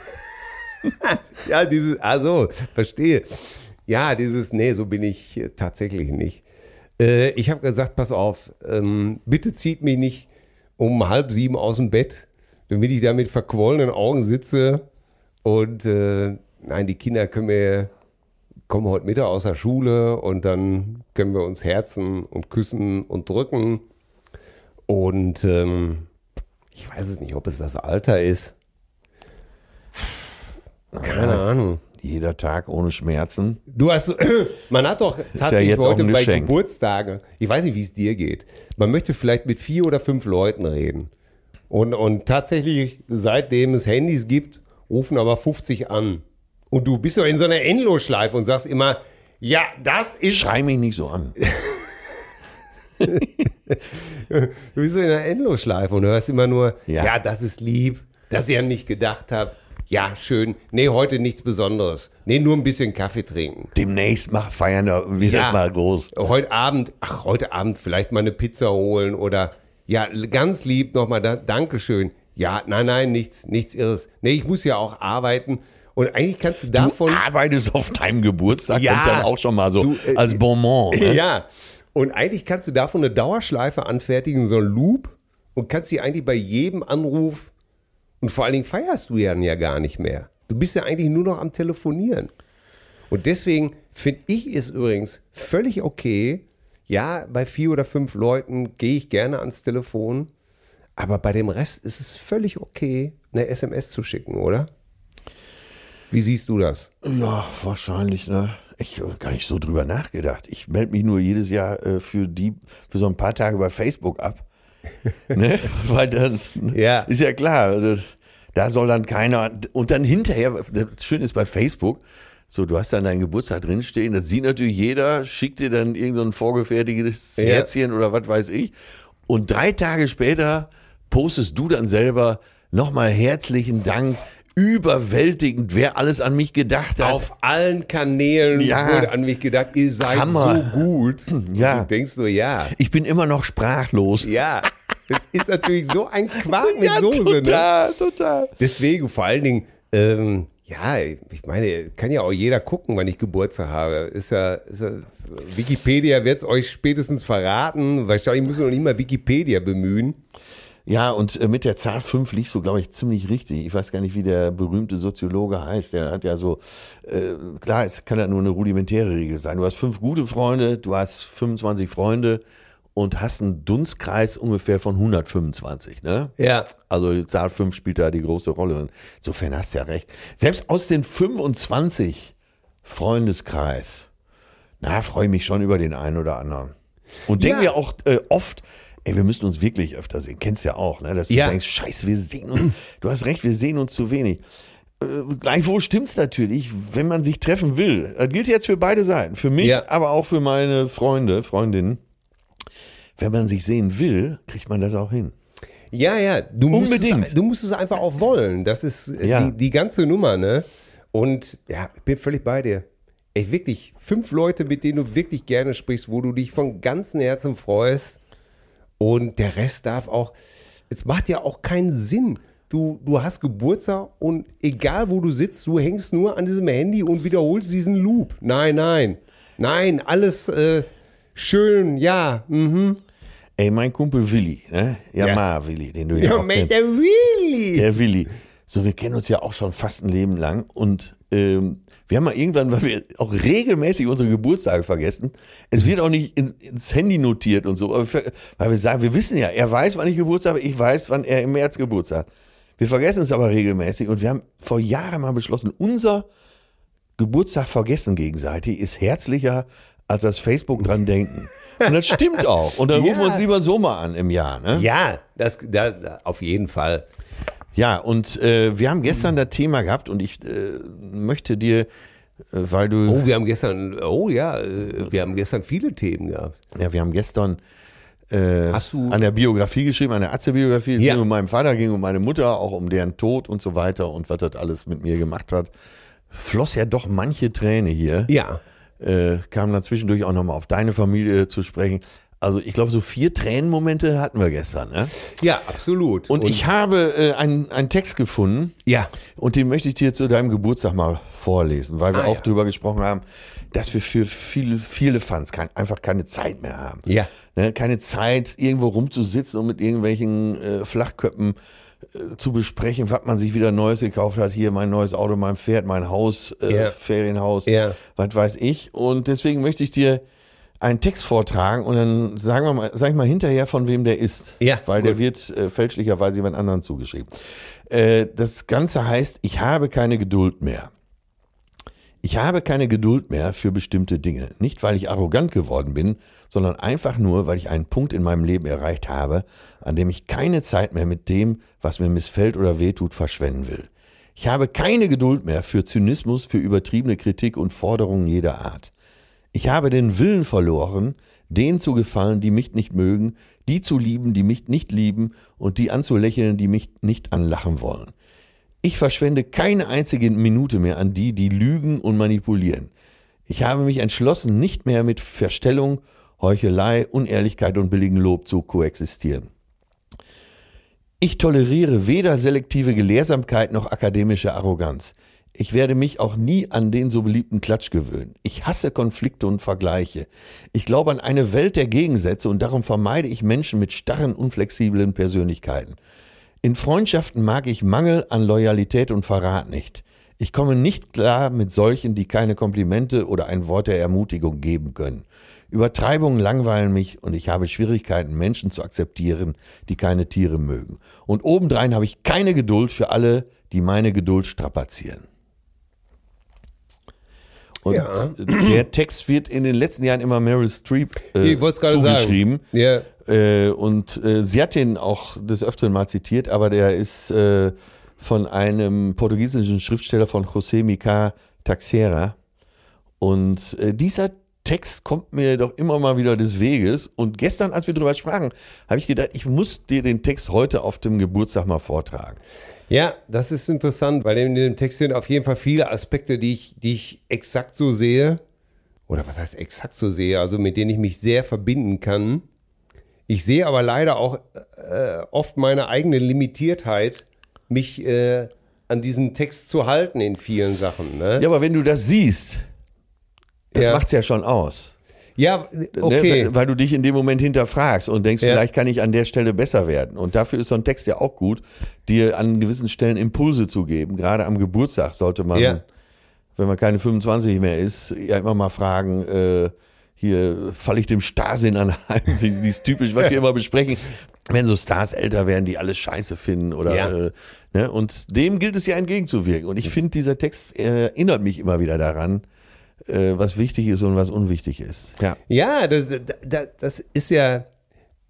Ja, dieses, also, verstehe. Ja, dieses, nee, so bin ich äh, tatsächlich nicht. Äh, ich habe gesagt, pass auf, ähm, bitte zieht mich nicht um halb sieben aus dem Bett, damit ich da mit verquollenen Augen sitze. Und äh, nein, die Kinder können wir, kommen heute Mittag aus der Schule und dann können wir uns herzen und küssen und drücken. Und ähm, ich weiß es nicht, ob es das Alter ist. Keine Ahnung. Jeder Tag ohne Schmerzen. Du hast, man hat doch tatsächlich auch heute bei. Geburtstagen, ich weiß nicht, wie es dir geht, man möchte vielleicht mit vier oder fünf Leuten reden. Und, und tatsächlich, seitdem es Handys gibt, rufen aber 50 an. Und du bist doch in so einer Endlosschleife und sagst immer, ja, das ist Schrei mich nicht so an. Du bist so in einer Endlosschleife und hörst immer nur, Ja. ja, das ist lieb, dass ihr an mich gedacht habt. Ja, schön. Nee, heute nichts Besonderes. Nee, nur ein bisschen Kaffee trinken. Demnächst mach, feiern wir Ja. das mal groß. Heute Abend, ach, heute Abend vielleicht mal eine Pizza holen oder ja, ganz lieb nochmal, da, Dankeschön. Ja, nein, nein, nichts, nichts Irres. Nee, ich muss ja auch arbeiten. Und eigentlich kannst du davon. du arbeitest auf deinem Geburtstag Ja. und dann auch schon mal so Du, äh, als Bonbon. Ne? Ja. Und eigentlich kannst du davon eine Dauerschleife anfertigen, so ein Loop, und kannst die eigentlich bei jedem Anruf, und vor allen Dingen feierst du ja dann ja gar nicht mehr. Du bist ja eigentlich nur noch am Telefonieren. Und deswegen finde ich es übrigens völlig okay, ja, bei vier oder fünf Leuten gehe ich gerne ans Telefon, aber bei dem Rest ist es völlig okay, eine SMS zu schicken, oder? Wie siehst du das? Ja, wahrscheinlich, ne? Ich habe gar nicht so drüber nachgedacht. Ich melde mich nur jedes Jahr äh, für die, für so ein paar Tage bei Facebook ab. ne? Weil dann Ja. ist ja klar, also, da soll dann keiner. Und dann hinterher, das Schöne ist bei Facebook, so, du hast dann deinen Geburtstag drinstehen, das sieht natürlich jeder, schickt dir dann irgend so ein vorgefertigtes Ja. Herzchen oder was weiß ich. Und drei Tage später postest du dann selber nochmal herzlichen Dank, überwältigend, wer alles an mich gedacht hat. Auf allen Kanälen Ja. wurde an mich gedacht, ihr seid Hammer. so gut. Ja. Und du denkst so, ja, Ich bin immer noch sprachlos. ja. Es ist natürlich so ein Quark mit Soße. Ne? total, total. Deswegen vor allen Dingen, ähm, ja, ich meine, kann ja auch jeder gucken, wann ich Geburtstag habe. Ist ja, ist ja Wikipedia wird es euch spätestens verraten. Wahrscheinlich müssen wir noch nicht mal Wikipedia bemühen. Ja, und äh, mit der Zahl 5 liegst du, glaube ich, ziemlich richtig. Ich weiß gar nicht, wie der berühmte Soziologe heißt. Der hat ja so, äh, klar, es kann ja nur eine rudimentäre Regel sein. Du hast fünf gute Freunde, du hast 25 Freunde und hast einen Dunstkreis ungefähr von 125, ne? Ja. Also die Zahl 5 spielt da die große Rolle. Insofern hast du ja recht. Selbst aus den 25 Freundeskreis, na, freue ich mich schon über den einen oder anderen. Und Ja. mir auch äh, oft, ey, wir müssen uns wirklich öfter sehen. Kennst ja auch, ne? Dass du Ja. denkst, scheiße, wir sehen uns. Du hast recht, wir sehen uns zu wenig. Äh, gleichwohl stimmt's natürlich, wenn man sich treffen will. Das gilt jetzt für beide Seiten. Für mich, Ja. aber auch für meine Freunde, Freundinnen. Wenn man sich sehen will, kriegt man das auch hin. Ja, ja, du musst, Unbedingt. Es, du musst es einfach auch wollen. Das ist äh, Ja. die, die ganze Nummer, ne? Und ja, ich bin völlig bei dir. Ey, wirklich, fünf Leute, mit denen du wirklich gerne sprichst, wo du dich von ganzem Herzen freust. Und der Rest darf auch. Es macht ja auch keinen Sinn. Du, du hast Geburtstag und egal wo du sitzt, du hängst nur an diesem Handy und wiederholst diesen Loop. Nein, nein. Nein, alles äh, schön, ja. Mhm. Ey, mein Kumpel Willi, ne? Ja, Ja. Ma Willi, den du ja, Ja, auch kennst. der Willi. Der Willi. So, wir kennen uns ja auch schon fast ein Leben lang und ähm, wir haben mal irgendwann, weil wir auch regelmäßig unsere Geburtstage vergessen, es wird auch nicht in, ins Handy notiert und so, weil wir sagen, wir wissen ja, er weiß, wann ich Geburtstag habe, ich weiß, wann er im März Geburtstag hat. Wir vergessen es aber regelmäßig und wir haben vor Jahren mal beschlossen, unser Geburtstag vergessen gegenseitig ist herzlicher als das Facebook dran denken. Und das stimmt auch. Und dann Ja. rufen wir uns lieber so mal an im Jahr. Ne? Ja, das, da, da, auf jeden Fall. Ja, und äh, wir haben gestern das Thema gehabt und ich äh, möchte dir, äh, weil du, Oh, wir haben gestern, oh ja, äh, wir haben gestern viele Themen gehabt. ja, wir haben gestern äh, an der Biografie geschrieben, an der Atze-Biografie. Es Ja. ging um meinen Vater, ging um meine Mutter, auch um deren Tod und so weiter und was das alles mit mir gemacht hat. Floss ja doch manche Träne hier. Ja. Äh, kam dann zwischendurch auch nochmal auf deine Familie zu sprechen. Also ich glaube, so vier Tränenmomente hatten wir gestern. Ne? Ja, absolut. Und, ich habe äh, einen, einen Text gefunden, Ja. und den möchte ich dir zu deinem Geburtstag mal vorlesen, weil wir Ah, auch ja. drüber gesprochen haben, dass wir für viele, viele Fans kein, einfach keine Zeit mehr haben. Ja. Ne, keine Zeit, irgendwo rumzusitzen und mit irgendwelchen äh, Flachköppen äh, zu besprechen, was man sich wieder Neues gekauft hat. Hier mein neues Auto, mein Pferd, mein Haus, äh, Ja. Ferienhaus, Ja. was weiß ich. Und deswegen möchte ich dir einen Text vortragen und dann sagen wir mal, sag ich mal hinterher, von wem der ist. Ja, Weil der gut. wird äh, fälschlicherweise jemand anderen zugeschrieben. Äh, das Ganze heißt, ich habe keine Geduld mehr. Ich habe keine Geduld mehr für bestimmte Dinge. Nicht, weil ich arrogant geworden bin, sondern einfach nur, weil ich einen Punkt in meinem Leben erreicht habe, an dem ich keine Zeit mehr mit dem, was mir missfällt oder wehtut, verschwenden will. Ich habe keine Geduld mehr für Zynismus, für übertriebene Kritik und Forderungen jeder Art. Ich habe den Willen verloren, denen zu gefallen, die mich nicht mögen, die zu lieben, die mich nicht lieben und die anzulächeln, die mich nicht anlachen wollen. Ich verschwende keine einzige Minute mehr an die, die lügen und manipulieren. Ich habe mich entschlossen, nicht mehr mit Verstellung, Heuchelei, Unehrlichkeit und billigen Lob zu koexistieren. Ich toleriere weder selektive Gelehrsamkeit noch akademische Arroganz. Ich werde mich auch nie an den so beliebten Klatsch gewöhnen. Ich hasse Konflikte und Vergleiche. Ich glaube an eine Welt der Gegensätze und darum vermeide ich Menschen mit starren, unflexiblen Persönlichkeiten. In Freundschaften mag ich Mangel an Loyalität und Verrat nicht. Ich komme nicht klar mit solchen, die keine Komplimente oder ein Wort der Ermutigung geben können. Übertreibungen langweilen mich und ich habe Schwierigkeiten, Menschen zu akzeptieren, die keine Tiere mögen. Und obendrein habe ich keine Geduld für alle, die meine Geduld strapazieren. Und Ja. der Text wird in den letzten Jahren immer Meryl Streep äh, zugeschrieben. Ja. Äh, und äh, sie hat den auch des Öfteren mal zitiert, aber der ist äh, von einem portugiesischen Schriftsteller von José Mica Taxera. Und äh, dieser Text kommt mir doch immer mal wieder des Weges. Und gestern, als wir drüber sprachen, habe ich gedacht, ich muss dir den Text heute auf dem Geburtstag mal vortragen. Ja, das ist interessant, weil in dem Text sind auf jeden Fall viele Aspekte, die ich, die ich exakt so sehe. Oder was heißt exakt so sehe? Also mit denen ich mich sehr verbinden kann. Ich sehe aber leider auch äh, oft meine eigene Limitiertheit, mich äh, an diesen Text zu halten in vielen Sachen. Ne? Ja, aber wenn du das siehst, das Ja. macht's ja schon aus. Ja, okay. Ne? Weil du dich in dem Moment hinterfragst und denkst, Ja. vielleicht kann ich an der Stelle besser werden. Und dafür ist so ein Text ja auch gut, dir an gewissen Stellen Impulse zu geben. Gerade am Geburtstag sollte man, Ja. wenn man keine 25 mehr ist, ja immer mal fragen, äh, hier falle ich dem Starrsinn anheim. Die ist typisch, was wir immer besprechen. Wenn so Stars älter werden, die alles scheiße finden oder Ja. äh, ne? und dem gilt es ja entgegenzuwirken. Und ich finde, dieser Text äh, erinnert mich immer wieder daran, äh, was wichtig ist und was unwichtig ist. Ja. Ja, das, das, das ist ja,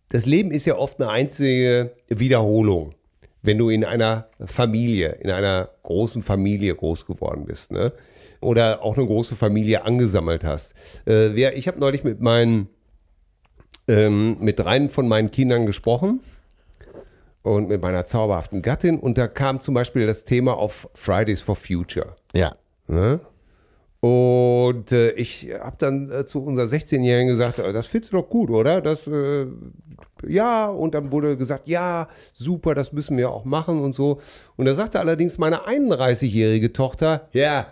das Leben ist ja oft eine einzige Wiederholung, wenn du in einer Familie, in einer großen Familie groß geworden bist, ne? Oder auch eine große Familie angesammelt hast. Äh, wer, ich habe neulich mit meinen, ähm, mit dreien von meinen Kindern gesprochen und mit meiner zauberhaften Gattin und da kam zum Beispiel das Thema auf Fridays for Future. Ja. Ne? Und äh, ich habe dann äh, zu unserer 16-Jährigen gesagt, äh, das findest du doch gut, oder? Das, äh, ja, und dann wurde gesagt, ja, super, das müssen wir auch machen und so. Und da sagte allerdings meine 31-jährige Tochter, ja,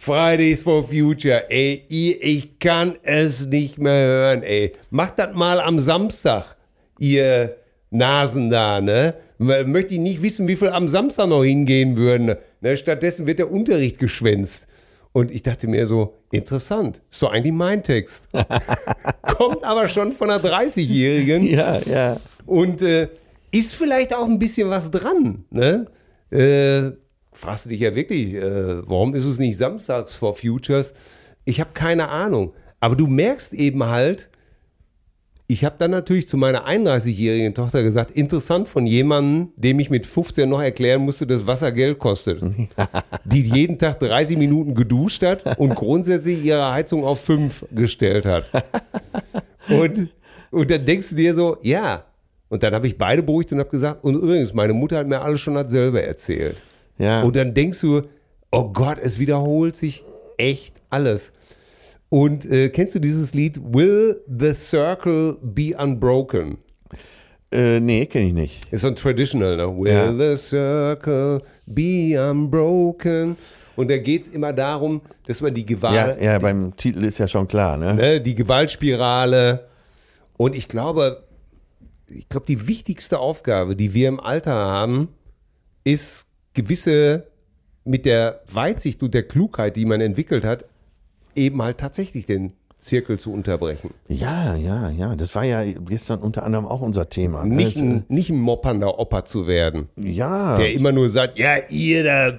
Fridays for Future, ey, ihr- ich kann es nicht mehr hören, ey. Macht das mal am Samstag, ihr Nasen da, ne? Möchte ich nicht wissen, wie viel am Samstag noch hingehen würden. Ne? Stattdessen wird der Unterricht geschwänzt. Und ich dachte mir so, interessant, ist doch eigentlich mein Text. Kommt aber schon von einer 30-Jährigen Ja, ja. und äh, ist vielleicht auch ein bisschen was dran. Ne? Äh, fragst du dich ja wirklich, äh, warum ist es nicht Samstags for Futures? Ich habe keine Ahnung. Aber du merkst eben halt, ich habe dann natürlich zu meiner 31-jährigen Tochter gesagt, interessant von jemandem, dem ich mit 15 noch erklären musste, dass Wasser Geld kostet. die jeden Tag 30 Minuten geduscht hat und grundsätzlich ihre Heizung auf 5 gestellt hat. Und Und dann denkst du dir so, ja. Und dann habe ich beide beruhigt und habe gesagt, und übrigens, meine Mutter hat mir alles schon dasselbe erzählt. Ja. Und dann denkst du, oh Gott, es wiederholt sich echt alles. Und äh, kennst du dieses Lied Will the Circle Be Unbroken? Äh, nee, kenne ich nicht. Ist so ein Traditional, ne? Will Ja. the Circle Be Unbroken? Und da geht es immer darum, dass man die Gewalt, Ja, ja, beim Titel ist ja schon klar, ne? ne, die Gewaltspirale. Und ich glaube, ich glaube, die wichtigste Aufgabe, die wir im Alter haben, ist gewisse mit der Weitsicht und der Klugheit, die man entwickelt hat, eben halt tatsächlich den Zirkel zu unterbrechen. Ja, ja, ja. Das war ja gestern unter anderem auch unser Thema. ne? Nicht Das, ein, nicht ein moppernder Opa zu werden, ja. der immer nur sagt, ja, ihr da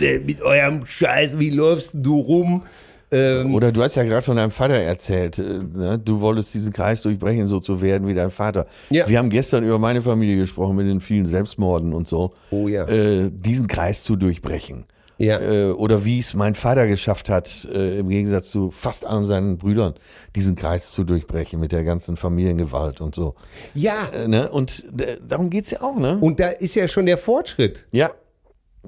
äh, mit eurem Scheiß, wie läufst du rum? Ähm, Oder du hast ja gerade von deinem Vater erzählt, äh, ne? du wolltest diesen Kreis durchbrechen, so zu werden wie dein Vater. Ja. Wir haben gestern über meine Familie gesprochen mit den vielen Selbstmorden und so. Oh ja. Äh, diesen Kreis zu durchbrechen. Ja. Äh, oder wie es mein Vater geschafft hat, äh, im Gegensatz zu fast allen seinen Brüdern, diesen Kreis zu durchbrechen mit der ganzen Familiengewalt und so. ja, Äh, ne? Und äh, darum geht's ja auch, ne? und da ist ja schon der Fortschritt. Ja.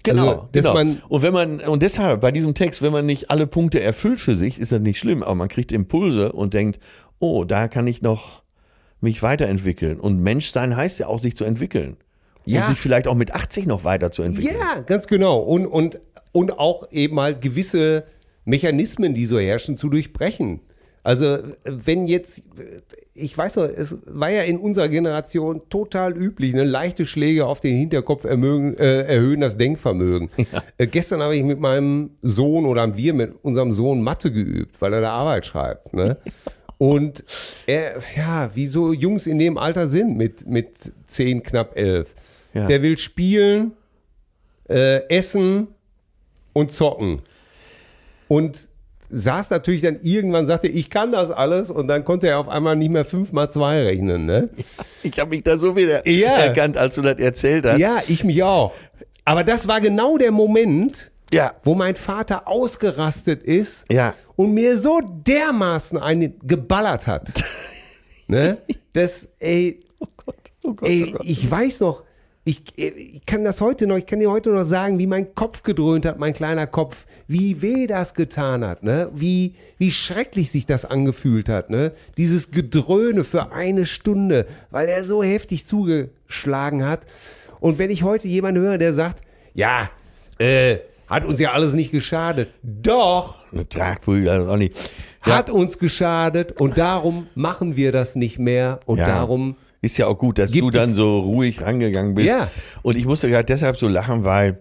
Genau, Also, genau. man- und wenn man und deshalb bei diesem Text, wenn man nicht alle Punkte erfüllt für sich, ist das nicht schlimm, aber man kriegt Impulse und denkt, oh, da kann ich noch mich weiterentwickeln und Menschsein heißt ja auch sich zu entwickeln Ja. und sich vielleicht auch mit 80 noch weiterzuentwickeln. Ja, ganz genau. Und, und, und auch eben halt gewisse Mechanismen, die so herrschen, zu durchbrechen. Also wenn jetzt, ich weiß noch, es war ja in unserer Generation total üblich, ne? leichte Schläge auf den Hinterkopf ermögen, äh, erhöhen das Denkvermögen. Äh, gestern habe ich mit meinem Sohn oder haben wir mit unserem Sohn Mathe geübt, weil er da Arbeit schreibt. Ne? Und er, ja, wie so Jungs in dem Alter sind, mit, mit 10, knapp 11. Ja. Der will spielen, äh, essen und zocken. Und saß natürlich dann irgendwann, sagte, ich kann das alles und dann konnte er auf einmal nicht mehr 5 mal 2 rechnen. Ne? Ich habe mich da so wieder Ja. erkannt, als du das erzählt hast. Ja, ich mich auch. Aber das war genau der Moment, Ja. wo mein Vater ausgerastet ist Ja. und mir so dermaßen einen geballert hat. ne? Das, ey, Oh Gott, Ey, ich weiß noch, ich, ich kann das heute noch, ich kann dir heute noch sagen, wie mein Kopf gedröhnt hat, mein kleiner Kopf, wie weh das getan hat, ne? Wie, wie schrecklich sich das angefühlt hat, ne? Dieses Gedröhne für eine Stunde, weil er so heftig zugeschlagen hat. Und wenn ich heute jemanden höre, der sagt, ja, äh, hat uns ja alles nicht geschadet. Doch, also auch nicht. hat uns geschadet und darum machen wir das nicht mehr und Ja. darum Ist ja auch gut, dass Gibt du dann so ruhig rangegangen bist. Ja. Und ich musste gerade deshalb so lachen, weil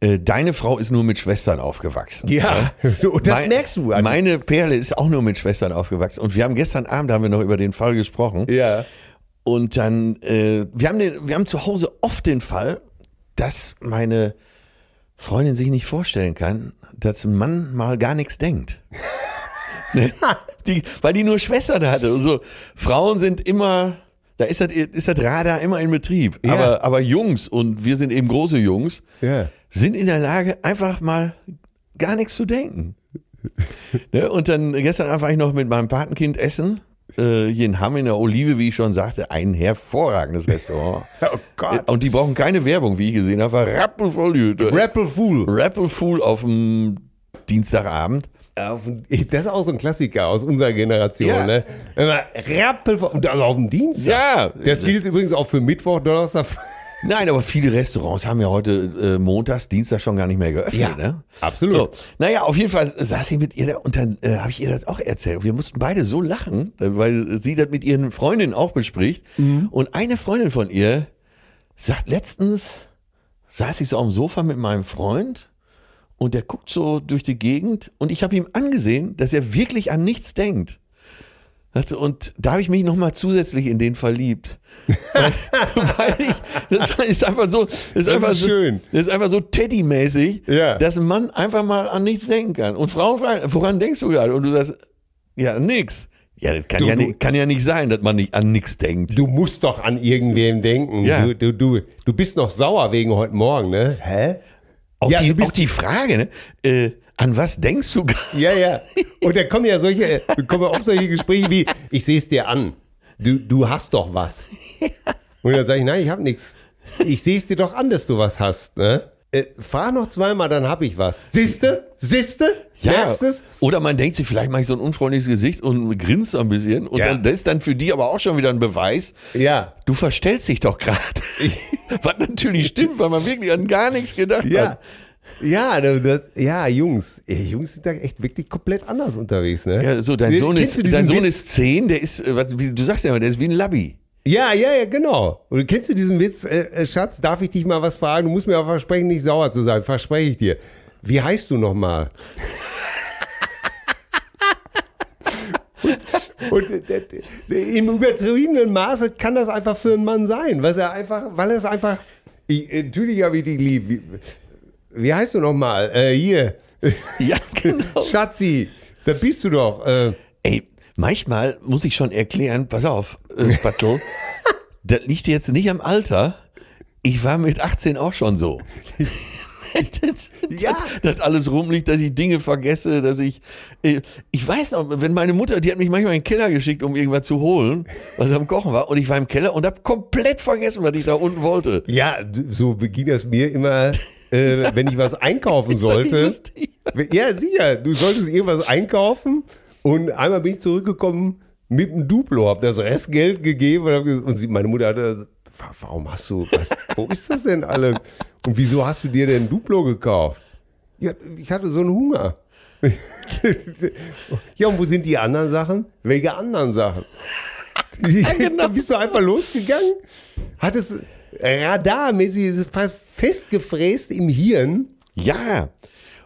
äh, deine Frau ist nur mit Schwestern aufgewachsen. Ja, und das Mein- merkst du. also. Meine Perle ist auch nur mit Schwestern aufgewachsen. Und wir haben gestern Abend haben wir noch über den Fall gesprochen. Ja. Und dann, äh, wir, haben den, wir haben zu Hause oft den Fall, dass meine Freundin sich nicht vorstellen kann, dass ein Mann mal gar nichts denkt. Ne? die, weil die nur Schwestern hatte. Und so, Frauen sind immer, da ist das, ist das Radar immer in Betrieb. Ja. Aber, aber Jungs, und wir sind eben große Jungs, Ja. sind in der Lage, einfach mal gar nichts zu denken. ne? Und dann gestern Abend war ich noch mit meinem Patenkind essen. Äh, hier in Hamm in der Olive, wie ich schon sagte, ein hervorragendes Restaurant. Oh Gott. Und die brauchen keine Werbung, wie ich gesehen habe. Rappelvoll. Rappel Fool. Rappelfull auf dem Dienstagabend. Das ist auch so ein Klassiker aus unserer Generation. Ja. Ne? Rappel und dann auf dem Dienstag. Ja. Das gilt übrigens auch für Mittwoch, Donnerstag. Nein, aber viele Restaurants haben ja heute äh, montags, Dienstag schon gar nicht mehr geöffnet. Ja, ne? absolut. So, naja, auf jeden Fall saß ich mit ihr da und dann äh, habe ich ihr das auch erzählt. Wir mussten beide so lachen, weil sie das mit ihren Freundinnen auch bespricht. Mhm. Und eine Freundin von ihr sagt letztens, saß ich so auf dem Sofa mit meinem Freund und der guckt so durch die Gegend und ich habe ihm angesehen, dass er wirklich an nichts denkt. Und da habe ich mich nochmal zusätzlich in den verliebt. Weil, weil ich, das ist einfach so, ist Das einfach ist so, schön. das ist einfach so Teddy-mäßig, Ja. dass ein Mann einfach mal an nichts denken kann. Und Frauen fragen, woran denkst du gerade? Und du sagst, ja, nix. Ja, das kann, Du- ja, du- nicht, kann ja nicht sein, dass man nicht an nichts denkt. Du musst doch an irgendwem denken. Ja. Du, du, du, du bist noch sauer wegen heute Morgen, ne? Hä? Auch, Ja, die, du bist- auch die Frage, ne? Äh, An was denkst du? gerade? Ja, ja. Und da kommen ja solche, kommen ja oft solche Gespräche wie, ich sehe es dir an. Du, du hast doch was. Und dann sage ich, nein, ich habe nichts. Ich sehe es dir doch an, dass du was hast. Ne? Äh, fahr noch zweimal, dann habe ich was. Siehste? Siehste? Es? Oder man denkt sich, vielleicht mache ich so ein unfreundliches Gesicht und grinst ein bisschen. Und Ja. dann, das ist dann für die aber auch schon wieder ein Beweis. Ja. Du verstellst dich doch gerade. Was natürlich stimmt, weil man wirklich an gar nichts gedacht Ja. hat. Ja, das, ja, Jungs. Jungs sind da echt wirklich komplett anders unterwegs, ne? Ja, so, dein Sohn, ist, dein Sohn Witz? ist zehn, der ist, äh, was, wie, du sagst ja immer, der ist wie ein Labby. Ja, ja, ja, genau. Und kennst du diesen Witz, äh, äh, Schatz, darf ich dich mal was fragen? Du musst mir auch versprechen, nicht sauer zu sein, verspreche ich dir. Wie heißt du nochmal? Und äh, im übertriebenen Maße kann das einfach für einen Mann sein, was er einfach, weil er es einfach, ich, äh, natürlich habe ich dich lieb. Wie, wie heißt du nochmal? Äh, hier, Ja, genau. Schatzi, da bist du doch. Äh, manchmal muss ich schon erklären, pass auf, äh, Spatzel, das liegt jetzt nicht am Alter. Ich war mit 18 auch schon so. Ja. Das, das alles rumliegt, dass ich Dinge vergesse, dass ich. äh, Ich weiß noch, wenn meine Mutter, die hat mich manchmal in den Keller geschickt, um irgendwas zu holen, was am Kochen war, und ich war im Keller und habe komplett vergessen, was ich da unten wollte. Ja, so beging das mir immer, äh, wenn ich was einkaufen das sollte. Ja, sicher. Du solltest irgendwas einkaufen und einmal bin ich zurückgekommen mit einem Duplo, hab das Restgeld gegeben und, hab ges- und sie, meine Mutter hatte, gesagt, "Wa- warum hast du, was, wo ist das denn alles? Und wieso hast du dir denn ein Duplo gekauft? Ja, ich hatte so einen Hunger. ja, und wo sind die anderen Sachen? Welche anderen Sachen? Da bist du einfach losgegangen, hattest radarmäßig ist es fast festgefräst im Hirn. Ja.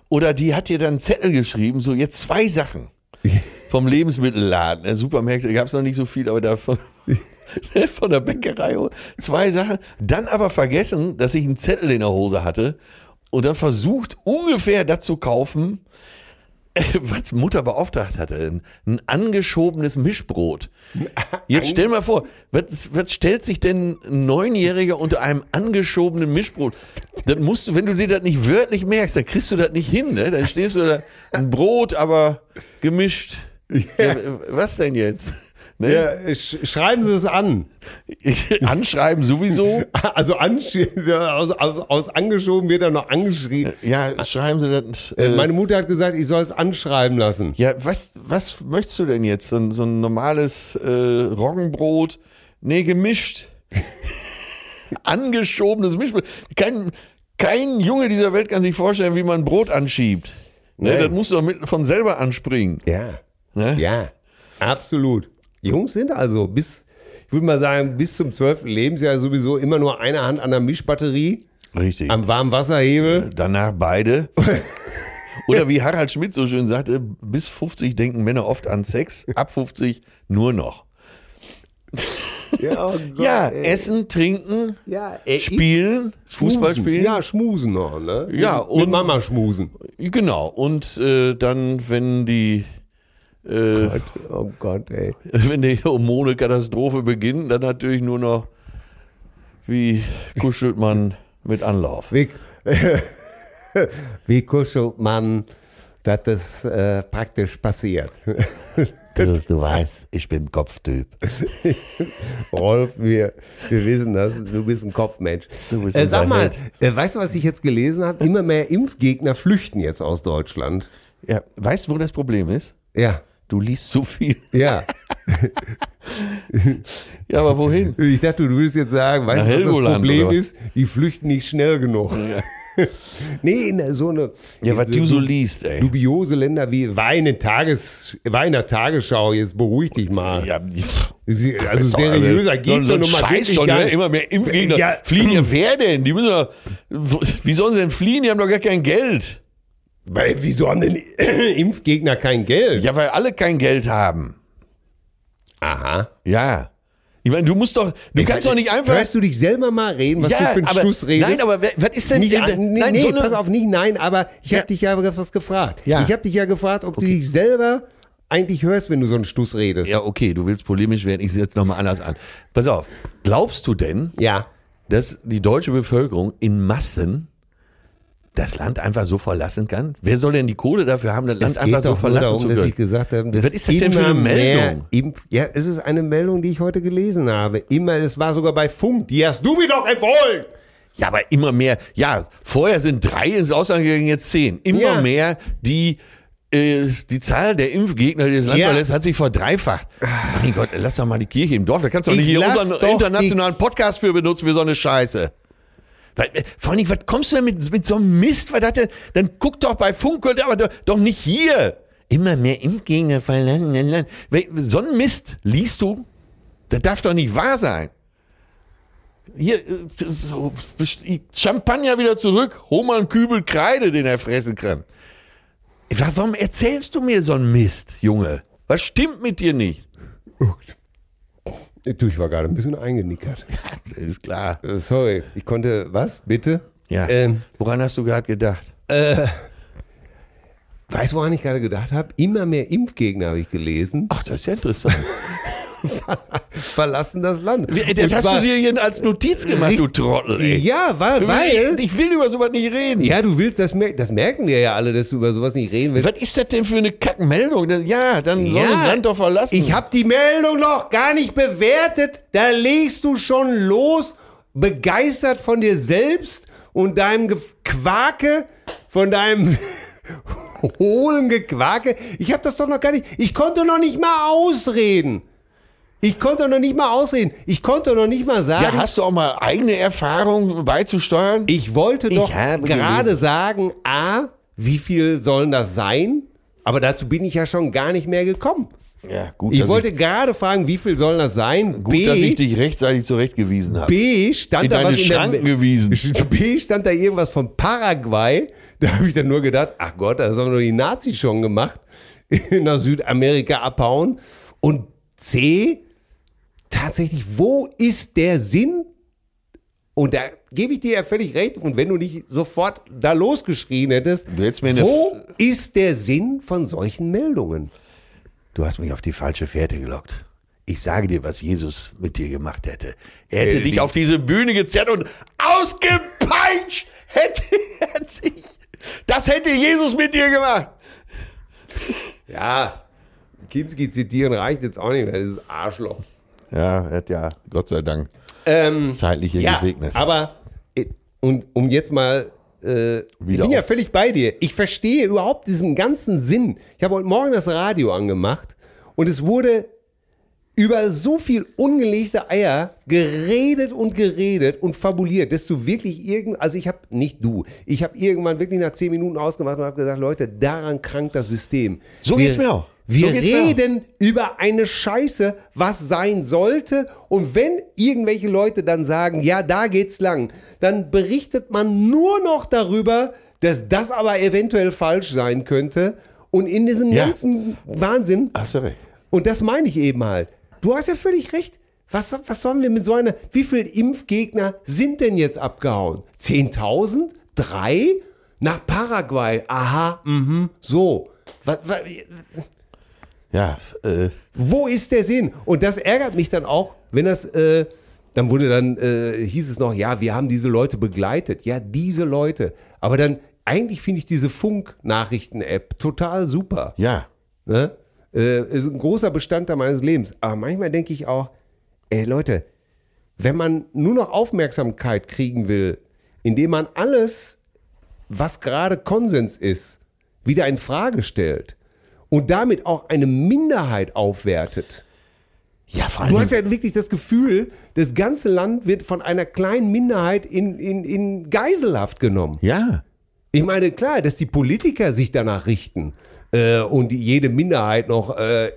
Oder die hat dir dann einen Zettel geschrieben, so jetzt zwei Sachen vom Lebensmittelladen. Der Supermärkte gab es noch nicht so viel, aber davon. Von der Bäckerei. Zwei Sachen. Dann aber vergessen, dass ich einen Zettel in der Hose hatte und dann versucht, ungefähr das zu kaufen, was Mutter beauftragt hatte. Ein, ein angeschobenes Mischbrot. Jetzt stell mal vor, was, was stellt sich denn ein Neunjähriger unter einem angeschobenen Mischbrot? Das musst du, wenn du dir das nicht wörtlich merkst, dann kriegst du das nicht hin. Ne? Dann stehst du da, ein Brot, aber gemischt. Ja, was denn jetzt? Ne? Ja, sch schreiben Sie es an. Anschreiben sowieso. Also ansch aus, aus, aus angeschoben wird er noch angeschrieben. Ja, schreiben Sie das. Äh, Äh, Meine Mutter hat gesagt, ich soll es anschreiben lassen. ja, was, was möchtest du denn jetzt? So ein, so ein normales äh, Roggenbrot? Nee, gemischt. Angeschobenes Mischbrot. Kein, kein Junge dieser Welt kann sich vorstellen, wie man Brot anschiebt. Ne, das musst du doch mit, von selber anspringen. Ja. Ne? Ja, absolut. Jungs sind also bis, ich würde mal sagen, bis zum 12. Lebensjahr sowieso immer nur eine Hand an der Mischbatterie, Richtig. am Warmwasserhebel. Danach beide. Oder wie Harald Schmidt so schön sagte, bis 50 denken Männer oft an Sex, ab 50 nur noch. Ja, oh Gott, Ja, essen, trinken, ja ey, spielen, Fußball Schmusen. spielen. Ja, schmusen noch, ne? Ja, und- mit Mama schmusen. Genau. Und äh, dann, wenn die, äh, Oh Gott, ey. wenn die Hormone-Katastrophe beginnt, dann natürlich nur noch, wie kuschelt man mit Anlauf. Wie, wie kuschelt man, dass das äh, praktisch passiert? Du, du weißt, ich bin Kopftyp. Rolf, wir, wir wissen das, du bist ein Kopfmensch. Bist äh, sag mal, Held. äh, weißt du, was ich jetzt gelesen habe? Immer mehr Impfgegner flüchten jetzt aus Deutschland. Ja, weißt du, wo das Problem ist? Ja, Du liest zu viel. ja. Ja, aber wohin? Ich dachte, du würdest jetzt sagen, weißt du, was das Problem ist? Die flüchten nicht schnell genug. nee, in so eine Ja, was du so liest, ey. dubiose Länder wie war in, den Tages, war in der Tagesschau, jetzt beruhig dich mal. Ja, Also seriöser geht's so doch ein nun mal Scheiß wirklich schon, ne? Immer mehr Impfgegner. Ja. Fliehen ja wer denn? Die müssen doch, wie sollen sie denn fliehen? Die haben doch gar kein Geld. Weil, wieso haben denn Impfgegner kein Geld? Ja, weil alle kein Geld haben. Aha. Ja. Ich meine, du musst doch, du kannst doch nicht einfach. Hörst du dich selber mal reden, was ja, du für einen aber, Stuss redest? Nein, aber was ist denn Nicht, äh, nee, nein, nee so pass auf, nicht nein, aber ich Ja. habe dich ja was gefragt. Ja. Ich habe dich ja gefragt, ob du dich selber eigentlich hörst, wenn du so einen Stuss redest. Ja, okay, du willst polemisch werden, ich sehe jetzt nochmal anders an. Pass auf, glaubst du denn, Ja. dass die deutsche Bevölkerung in Massen das Land einfach so verlassen kann? Wer soll denn die Kohle dafür haben, das Land Es einfach so verlassen darum, zu dass können? ich gesagt habe, dass Was ist das denn für eine mehr Meldung? Impf ja, es ist eine Meldung, die ich heute gelesen habe. Immer, es war sogar bei Funk. Die hast du mir doch empfohlen. Ja, aber immer mehr. Ja, vorher sind drei ins Ausland gegangen, jetzt zehn. Immer Ja. mehr, die äh, die Zahl der Impfgegner, die das Land Ja. verlässt, hat sich verdreifacht. Mein Gott, lass doch mal die Kirche im Dorf. Da kannst du doch nicht Ich hier unseren internationalen Podcast für benutzen, für so eine Scheiße. Äh, vor allem, was kommst du denn mit, mit so einem Mist? Was hat der, dann guck doch bei Funk, aber doch, doch nicht hier. Immer mehr Impfgegner. Wel- So ein Mist liest du? Das darf doch nicht wahr sein. Hier, äh, so, Champagner wieder zurück, hol mal einen Kübel Kreide, den er fressen kann. Wa- Warum erzählst du mir so einen Mist, Junge? Was stimmt mit dir nicht? Du, ich war gerade ein bisschen eingenickert. Das ist klar. Äh, Sorry, ich konnte, was? Bitte? Ja. Ähm, Woran hast du gerade gedacht? weißt du, woran ich gerade gedacht habe? Immer mehr Impfgegner habe ich gelesen, Ach, das ist ja interessant. verlassen das Land. Das Und hast zwar- du dir hier als Notiz gemacht, du Trottel, ey. Ja, weil, weil Ich, ich will über sowas nicht reden. ja, du willst, das, mer- das merken wir ja alle, dass du über sowas nicht reden willst. Was ist das denn für eine Kackmeldung? Ja, dann soll Ja, das Land doch verlassen. Ich habe die Meldung noch gar nicht bewertet. Da legst du schon los, begeistert von dir selbst und deinem Quake, von deinem hohlen Gequake. Ich habe das doch noch gar nicht. Ich konnte noch nicht mal ausreden. Ich konnte noch nicht mal ausreden. Ich konnte noch nicht mal sagen. ja, hast du auch mal eigene Erfahrung beizusteuern? Ich wollte Ich doch habe gerade sagen, A, wie viel sollen das sein? Aber dazu bin ich ja schon gar nicht mehr gekommen. ja, gut, Ich wollte gerade fragen, wie viel sollen das sein? Gut, dass ich dich rechtzeitig zurechtgewiesen habe. B stand In da was in Schranken der gewiesen. B stand da irgendwas von Paraguay. Da habe ich dann nur gedacht, ach Gott, das haben doch die Nazis schon gemacht. Nach Südamerika abhauen. Und C, tatsächlich, wo ist der Sinn? Und da gebe ich dir ja völlig recht. Und wenn du nicht sofort da losgeschrien hättest, wo ist der Sinn von solchen Meldungen? Du hast mich auf die falsche Fährte gelockt. Ich sage dir, was Jesus mit dir gemacht hätte. Er hätte Äh, dich auf diese Bühne gezerrt und ausgepeitscht. Hätte er dich. Das hätte Jesus mit dir gemacht. Ja, Kinski zitieren reicht jetzt auch nicht mehr, das ist Arschloch. Ja, hat ja, Gott sei Dank, Ähm, zeitliche ja, gesegnet. aber, äh, und um jetzt mal, äh, ich bin ja völlig bei dir. Ich verstehe überhaupt diesen ganzen Sinn. Ich habe heute Morgen das Radio angemacht und es wurde über so viel ungelegte Eier geredet und geredet und fabuliert, dass du wirklich irgend, also ich habe nicht du, ich habe irgendwann wirklich nach zehn Minuten ausgemacht und habe gesagt, Leute, daran krankt das System. So Wir- geht's mir auch. So Wir auch. reden über eine Scheiße, was sein sollte. Und wenn irgendwelche Leute dann sagen, ja, da geht's lang, dann berichtet man nur noch darüber, dass das aber eventuell falsch sein könnte. Und in diesem Ja. ganzen Wahnsinn, du recht. und das meine ich eben halt. Du hast ja völlig recht. Was, was sollen wir mit so einer, wie viele Impfgegner sind denn jetzt abgehauen? 10.000? Drei? Nach Paraguay? Aha, mhm, so. Was, was, Ja, äh, wo ist der Sinn? Und das ärgert mich dann auch, wenn das, äh, dann wurde dann, äh, hieß es noch, ja, wir haben diese Leute begleitet. Ja, diese Leute. Aber dann, eigentlich finde ich diese Funk-Nachrichten-App total super. ja. Ne? Äh, ist ein großer Bestandteil meines Lebens. Aber manchmal denke ich auch, ey Leute, wenn man nur noch Aufmerksamkeit kriegen will, indem man alles, was gerade Konsens ist, wieder in Frage stellt und damit auch eine Minderheit aufwertet. Ja, vor Du allem, hast ja wirklich das Gefühl, das ganze Land wird von einer kleinen Minderheit in, in, in Geiselhaft genommen. ja. Ich meine, klar, dass die Politiker sich danach richten äh, und jede Minderheit noch äh,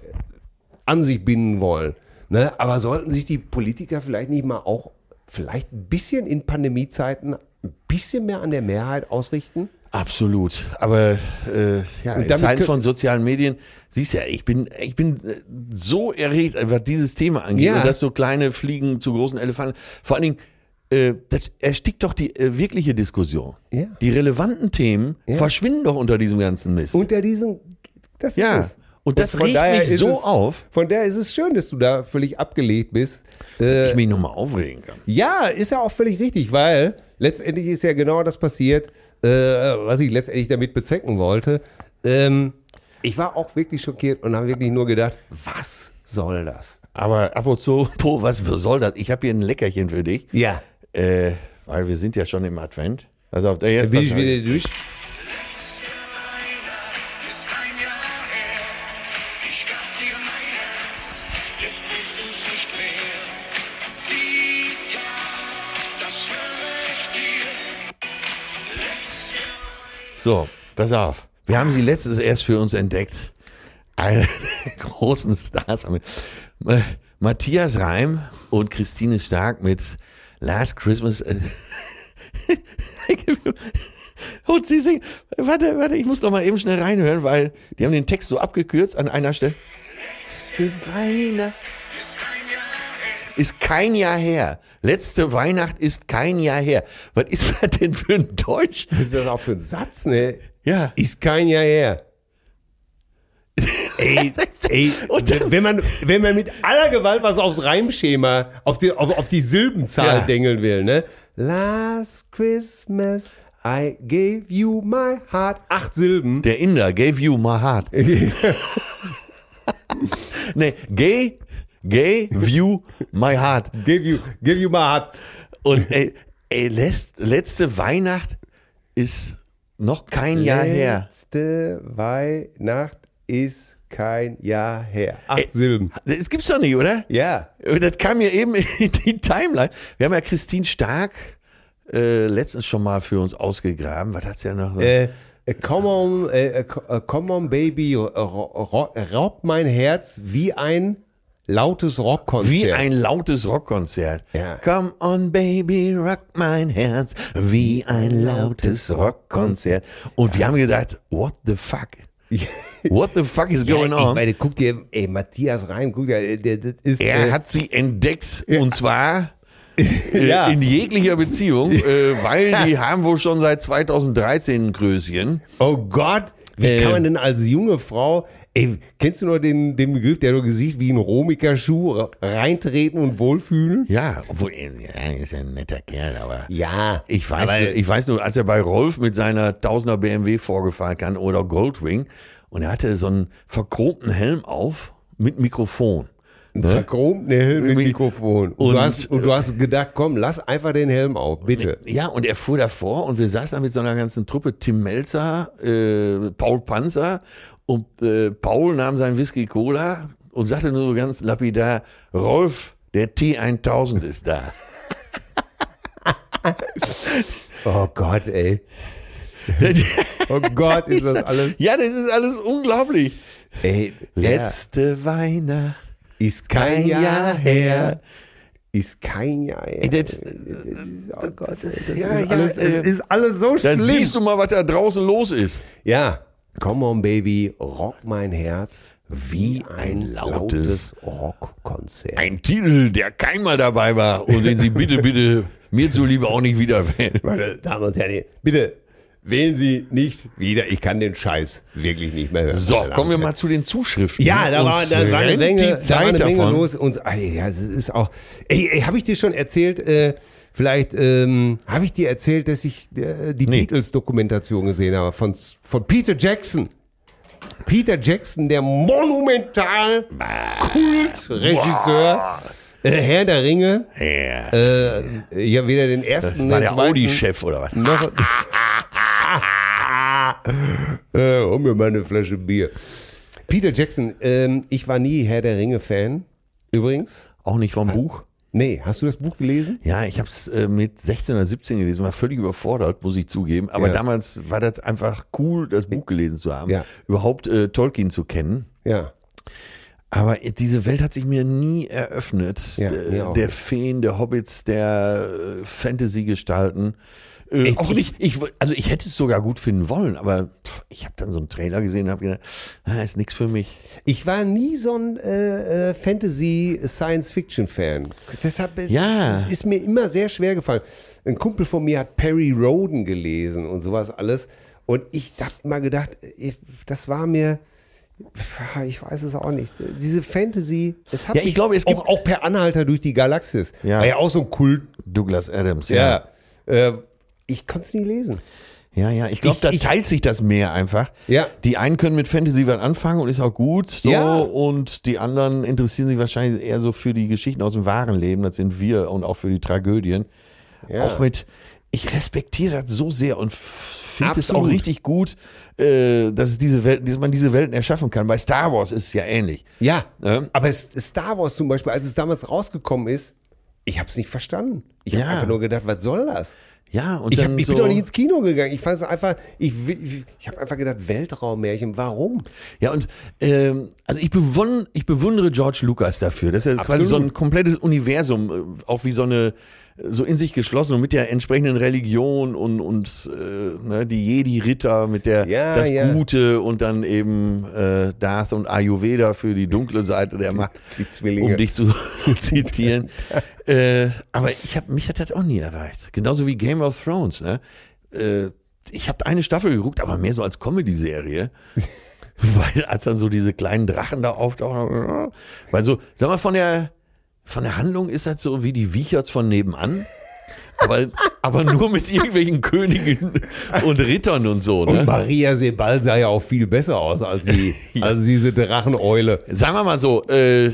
an sich binden wollen. Ne? Aber sollten sich die Politiker vielleicht nicht mal auch vielleicht ein bisschen in Pandemiezeiten ein bisschen mehr an der Mehrheit ausrichten? Absolut. Aber äh, ja, in Zeiten von sozialen Medien, siehst ja, ich bin, ich bin äh, so erregt, was dieses Thema angeht. Ja. Und dass so kleine Fliegen zu großen Elefanten. Vor allen Dingen, äh, das erstickt doch die äh, wirkliche Diskussion. Ja. Die relevanten Themen Ja. verschwinden doch unter diesem ganzen Mist. Unter diesen, das Ja. ist es. Und das von regt mich so es, auf. Von daher ist es schön, dass du da völlig abgelegt bist. Äh, ich mich nochmal aufregen kann. Ja, ist ja auch völlig richtig, weil letztendlich ist ja genau das passiert, äh, was ich letztendlich damit bezwecken wollte. Ähm, ich war auch wirklich schockiert und habe wirklich nur gedacht, was soll das? Aber ab und zu, po, was soll das? Ich habe hier ein Leckerchen für dich. Ja. Äh, weil wir sind ja schon im Advent. Also auf der Jetzt bin ich wieder durch. So, pass auf. Wir haben sie letztens erst für uns entdeckt. Eine der großen Stars. Matthias Reim und Christine Stark mit Last Christmas. Und sie singen. Warte, warte, ich muss noch mal eben schnell reinhören, weil die haben den Text so abgekürzt an einer Stelle. Letzte Weihnacht ist kein Jahr her. Letzte Weihnacht ist kein Jahr her. Was ist das denn für ein Deutsch? Was ist das auch für ein Satz, ne? Ja. Ist kein Jahr her. Ey, ey wenn, man, wenn man mit aller Gewalt was aufs Reimschema, auf die, auf, auf die Silbenzahl Ja. dengeln will, ne? Last Christmas I gave you my heart. Acht Silben. Der Inder gave you my heart. nee, gay, gay, view, my heart. Give you, give you my heart. Und ey, ey letzt, letzte Weihnacht ist noch kein Jahr her. Letzte Weihnacht ist kein Jahr her. Acht Silben. Das gibt's doch nicht, oder? Ja. Das kam mir eben in die Timeline. Wir haben ja Christine Stark äh, letztens schon mal für uns ausgegraben. Was hat's ja noch? so? Äh, äh, come on, äh, äh, come on, Baby, ro- ro- raubt mein Herz wie ein lautes Rockkonzert. Wie ein lautes Rockkonzert. Ja. Come on, baby, rock mein Herz. Wie ein lautes Rockkonzert. Und wir haben gedacht, what the fuck? What the fuck is going ich on? meine, guck dir, ey, Matthias Reim, guck dir, der, das ist. Er äh, hat sie entdeckt und zwar äh, Ja. in jeglicher Beziehung, äh, weil die haben wohl schon seit 2013 ein Gröschen. oh Gott, wie Äh, kann man denn als junge Frau, ey, kennst du noch den, den Begriff, der du Gesicht wie ein Romiker-Schuh reintreten und wohlfühlen? Ja, obwohl, äh, ja, er ist ja ein netter Kerl, aber Ja. ich weiß, nur, ich weiß nur, als er bei Rolf mit seiner Tausender BMW vorgefahren kann oder Goldwing und er hatte so einen verchromten Helm auf mit Mikrofon. Verchromten Helm mit Mit- Mikrofon. Und, Und- du hast, und du hast gedacht, komm, lass einfach den Helm auf, bitte. Ja, und er fuhr davor und wir saßen da mit so einer ganzen Truppe, Tim Melzer, äh, Paul Panzer und äh, Paul nahm sein Whisky Cola und sagte nur so ganz lapidar, Rolf, der T1000 ist da. Oh Gott, ey. Oh Gott, ist das alles. Ja, das ist alles unglaublich. Ey, Letzte Weihnacht. ist kein kein Jahr Jahr her. Ist kein Jahr her. Das, oh Gott, das, das, ja, ist, ja, alles, äh, es ist alles so schlimm. siehst du mal, was da draußen los ist. ja. Come on, Baby, rock mein Herz wie ein, lautes, lautes Rockkonzert. Ein Titel, der keinmal dabei war und den Sie bitte, bitte mir zuliebe auch nicht wieder wählen. Meine Damen und Herren, bitte wählen Sie nicht wieder. Ich kann den Scheiß wirklich nicht mehr hören. So, kommen wir mal zu den Zuschriften. Ja, da war, da war eine Menge, die da war Zeit eine Menge davon. los. Und, ja, es ist auch. Ey, ey habe ich dir schon erzählt? Äh, vielleicht ähm, habe ich dir erzählt, dass ich äh, die Nee. Beatles-Dokumentation gesehen habe von, von Peter Jackson. Peter Jackson, der monumental Kultregisseur, äh, Herr der Ringe. Ja. Äh, ja, weder den ersten war den der zweiten Audi-Chef oder was? noch. äh, hol mir mal eine Flasche Bier. Peter Jackson, ähm, ich war nie Herr der Ringe-Fan. Übrigens. Auch nicht vom Buch? Nee, hast du das Buch gelesen? Ja, ich habe es äh, mit 16 oder 17 gelesen, war völlig überfordert, muss ich zugeben. Aber Ja. damals war das einfach cool, das Buch gelesen zu haben, Ja. überhaupt äh, Tolkien zu kennen. Ja. Aber diese Welt hat sich mir nie eröffnet. Ja, Äh, mir der. Feen, der Hobbits, der äh, Fantasy-Gestalten. Äh, Ich- auch nicht, ich, also ich hätte es sogar gut finden wollen, aber pff, ich habe dann so einen Trailer gesehen und habe gedacht, ah, ist nichts für mich. Ich war nie so ein äh, äh, Fantasy-Science-Fiction-Fan. Deshalb ist, Ja. es ist mir immer sehr schwer gefallen. Ein Kumpel von mir hat Perry Roden gelesen und sowas alles. Und ich habe mal gedacht, ich, das war mir. Ich weiß es auch nicht. Diese Fantasy, es hat Ja, ich glaube, es gibt- auch, auch per Anhalter durch die Galaxis. Ja. War ja auch so ein Kult. Douglas Adams, Ja. Äh, ich konnte es nie lesen. Ja, ja, ich glaube, da teilt sich das mehr einfach. Ja. Die einen können mit Fantasy was anfangen und ist auch gut so Ja. und die anderen interessieren sich wahrscheinlich eher so für die Geschichten aus dem wahren Leben, das sind wir und auch für die Tragödien. Ja. Auch mit, ich respektiere das so sehr und finde es auch richtig gut, äh, dass, es diese Welt, dass man diese Welten erschaffen kann. Bei Star Wars ist es ja ähnlich. Ja, Ja. aber Star Wars zum Beispiel, als es damals rausgekommen ist, ich habe es nicht verstanden. Ich habe Ja. einfach nur gedacht, was soll das? Ja, und Ich, hab, ich so, bin doch nicht ins Kino gegangen. Ich fand es einfach, ich, ich, habe einfach gedacht, Weltraummärchen, warum? Ja, und ähm, also ich, bewund, ich bewundere George Lucas dafür. Das ist ja quasi Absolut. so ein komplettes Universum, äh, auch wie so eine so in sich geschlossen und mit der entsprechenden Religion und, und äh, ne, die Jedi-Ritter mit der Ja, das ja. Gute und dann eben äh, Darth und Ayurveda für die dunkle Seite der Macht, um dich zu zitieren. äh, aber ich hab, mich hat das auch nie erreicht. Genauso wie Game of Thrones. Ne? Äh, ich habe eine Staffel geguckt, aber mehr so als Comedy-Serie. Weil als dann so diese kleinen Drachen da auftauchen, weil so, sag mal, von der, von der Handlung ist das so wie die Wicherts von nebenan. Aber, aber nur mit irgendwelchen Königen und Rittern und so. Und Ne? Maria Sebald sah ja auch viel besser aus als, die, als diese Dracheneule. Sagen wir mal so, äh,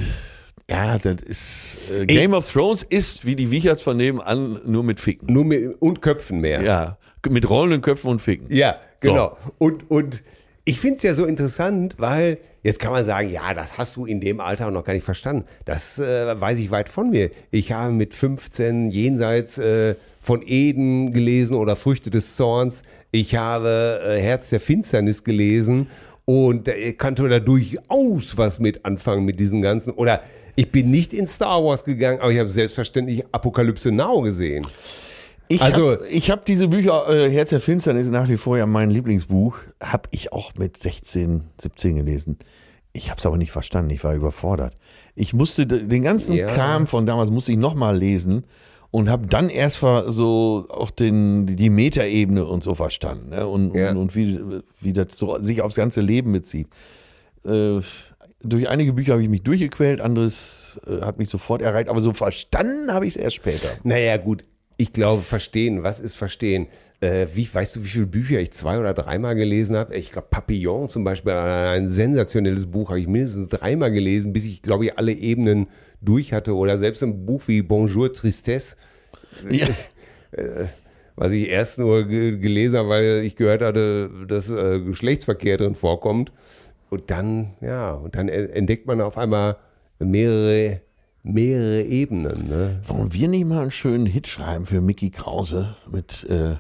ja, das ist, äh, Game of Thrones ist wie die Wicherts von nebenan, nur mit Ficken. Nur mit, und Köpfen mehr. Ja, mit rollenden Köpfen und Ficken. Ja, genau. Und, und ich finde es ja so interessant, weil jetzt kann man sagen, ja, das hast du in dem Alter noch gar nicht verstanden. Das äh, weiß ich weit von mir. Ich habe mit 15 jenseits äh, von Eden gelesen oder Früchte des Zorns. Ich habe äh, Herz der Finsternis gelesen und äh, kannte da durchaus was mit anfangen mit diesen ganzen. Oder ich bin nicht in Star Wars gegangen, aber ich habe selbstverständlich Apokalypse Now gesehen. Ich Also- habe hab diese Bücher, äh, Herz der Finsternis, nach wie vor ja mein Lieblingsbuch, habe ich auch mit 16, 17 gelesen. Ich habe es aber nicht verstanden, ich war überfordert. Ich musste den ganzen Ja. Kram von damals musste ich nochmal lesen und habe dann erst so auch den, die Metaebene und so verstanden ne? und, Ja. und, und wie, wie das so sich aufs ganze Leben bezieht. Äh, durch einige Bücher habe ich mich durchgequält, anderes äh, hat mich sofort erreicht, aber so verstanden habe ich es erst später. Naja, gut. Ich glaube, verstehen. Was ist verstehen? Äh, wie, weißt du, wie viele Bücher ich zwei oder dreimal gelesen habe? Ich glaube, Papillon zum Beispiel, ein sensationelles Buch, habe ich mindestens dreimal gelesen, bis ich, glaube ich, alle Ebenen durch hatte. Oder selbst ein Buch wie Bonjour Tristesse, Ja. was ich erst nur ge gelesen habe, weil ich gehört hatte, dass äh, Geschlechtsverkehr drin vorkommt. Und dann, ja, und dann entdeckt man auf einmal mehrere, mehrere Ebenen. Ne? Wollen wir nicht mal einen schönen Hit schreiben für Mickey Krause mit äh,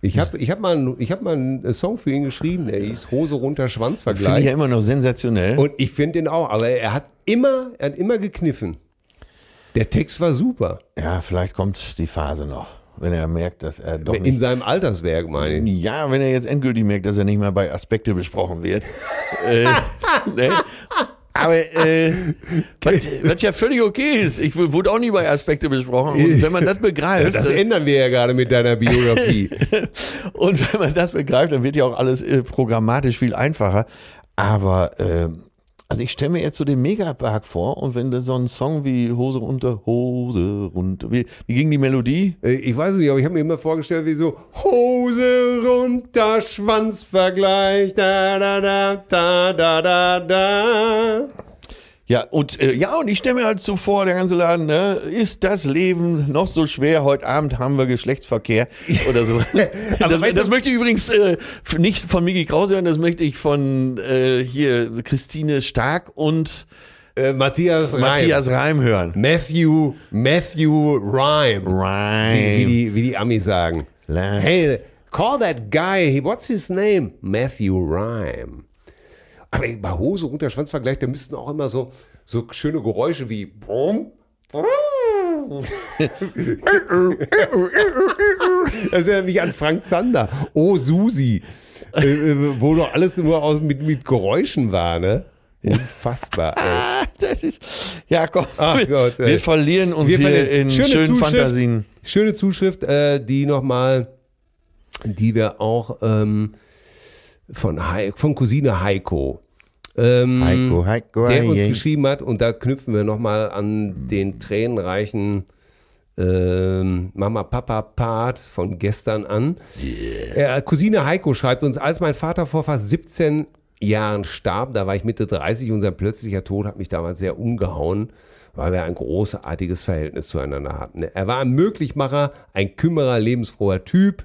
Ich habe ich hab mal, einen- ich hab mal einen Song für ihn geschrieben, der hieß Hose runter, Finde ich Schwanzvergleich. ja immer noch sensationell. Und ich finde den auch, aber er hat immer, er hat immer gekniffen. Der Text war super. ja, vielleicht kommt die Phase noch, wenn er merkt, dass er doch In nicht. seinem Alterswerk, meine ich. Ja, wenn er jetzt endgültig merkt, dass er nicht mehr bei Aspekte besprochen wird. äh, ne? Aber äh, was, was ja völlig okay ist. Ich wu- wurde auch nie bei Aspekte besprochen. Und wenn man das begreift, Das ändern wir ja gerade mit deiner Biografie. und wenn man das begreift, dann wird ja auch alles äh, programmatisch viel einfacher. Aber äh, also ich stelle mir jetzt so den Megapark vor und wenn du so einen Song wie Hose runter, Hose runter, wie, wie ging die Melodie? Äh, ich weiß es nicht, aber ich habe mir immer vorgestellt, wie so Hose runter, Schwanzvergleich, da da da da da da da. Ja, und äh, ja, und ich stelle mir halt so vor, der ganze Laden, ne, ist das Leben noch so schwer? Heute Abend haben wir Geschlechtsverkehr oder so. das, weißt das du- möchte ich übrigens äh, nicht von Miki Krause hören, das möchte ich von äh, hier Christine Stark und Äh, Matthias Reim. Matthias Reim hören. Matthew, Matthew Rhyme. Reim. Wie, wie, die, wie die Amis sagen. Lass- Hey, call that guy, he- what's his name? Matthew Rhyme. Aber bei Hose runter Schwanzvergleich, da müssten auch immer so, so schöne Geräusche wie Brumm. Das erinnert mich an Frank Zander. Oh, Susi. Äh, äh, wo doch alles nur aus, mit, mit Geräuschen war, ne? Unfassbar. Ah, das ist, ja komm, Ach wir, Gott, ey. wir verlieren uns Wir hier verlieren- in schöne schönen Zuschrift. Fantasien. Schöne Zuschrift, äh, die nochmal, die wir auch ähm, von, Hei- von Cousine Heiko. Ähm, Heiko, Heiko, der uns geschrieben hat und da knüpfen wir nochmal an den tränenreichen ähm, Mama-Papa-Part von gestern an. Äh, Cousine Heiko schreibt uns, als mein Vater vor fast 17 Jahren starb, da war ich Mitte 30 und sein plötzlicher Tod hat mich damals sehr umgehauen, weil wir ein großartiges Verhältnis zueinander hatten. Er war ein Möglichmacher, ein Kümmerer, lebensfroher Typ,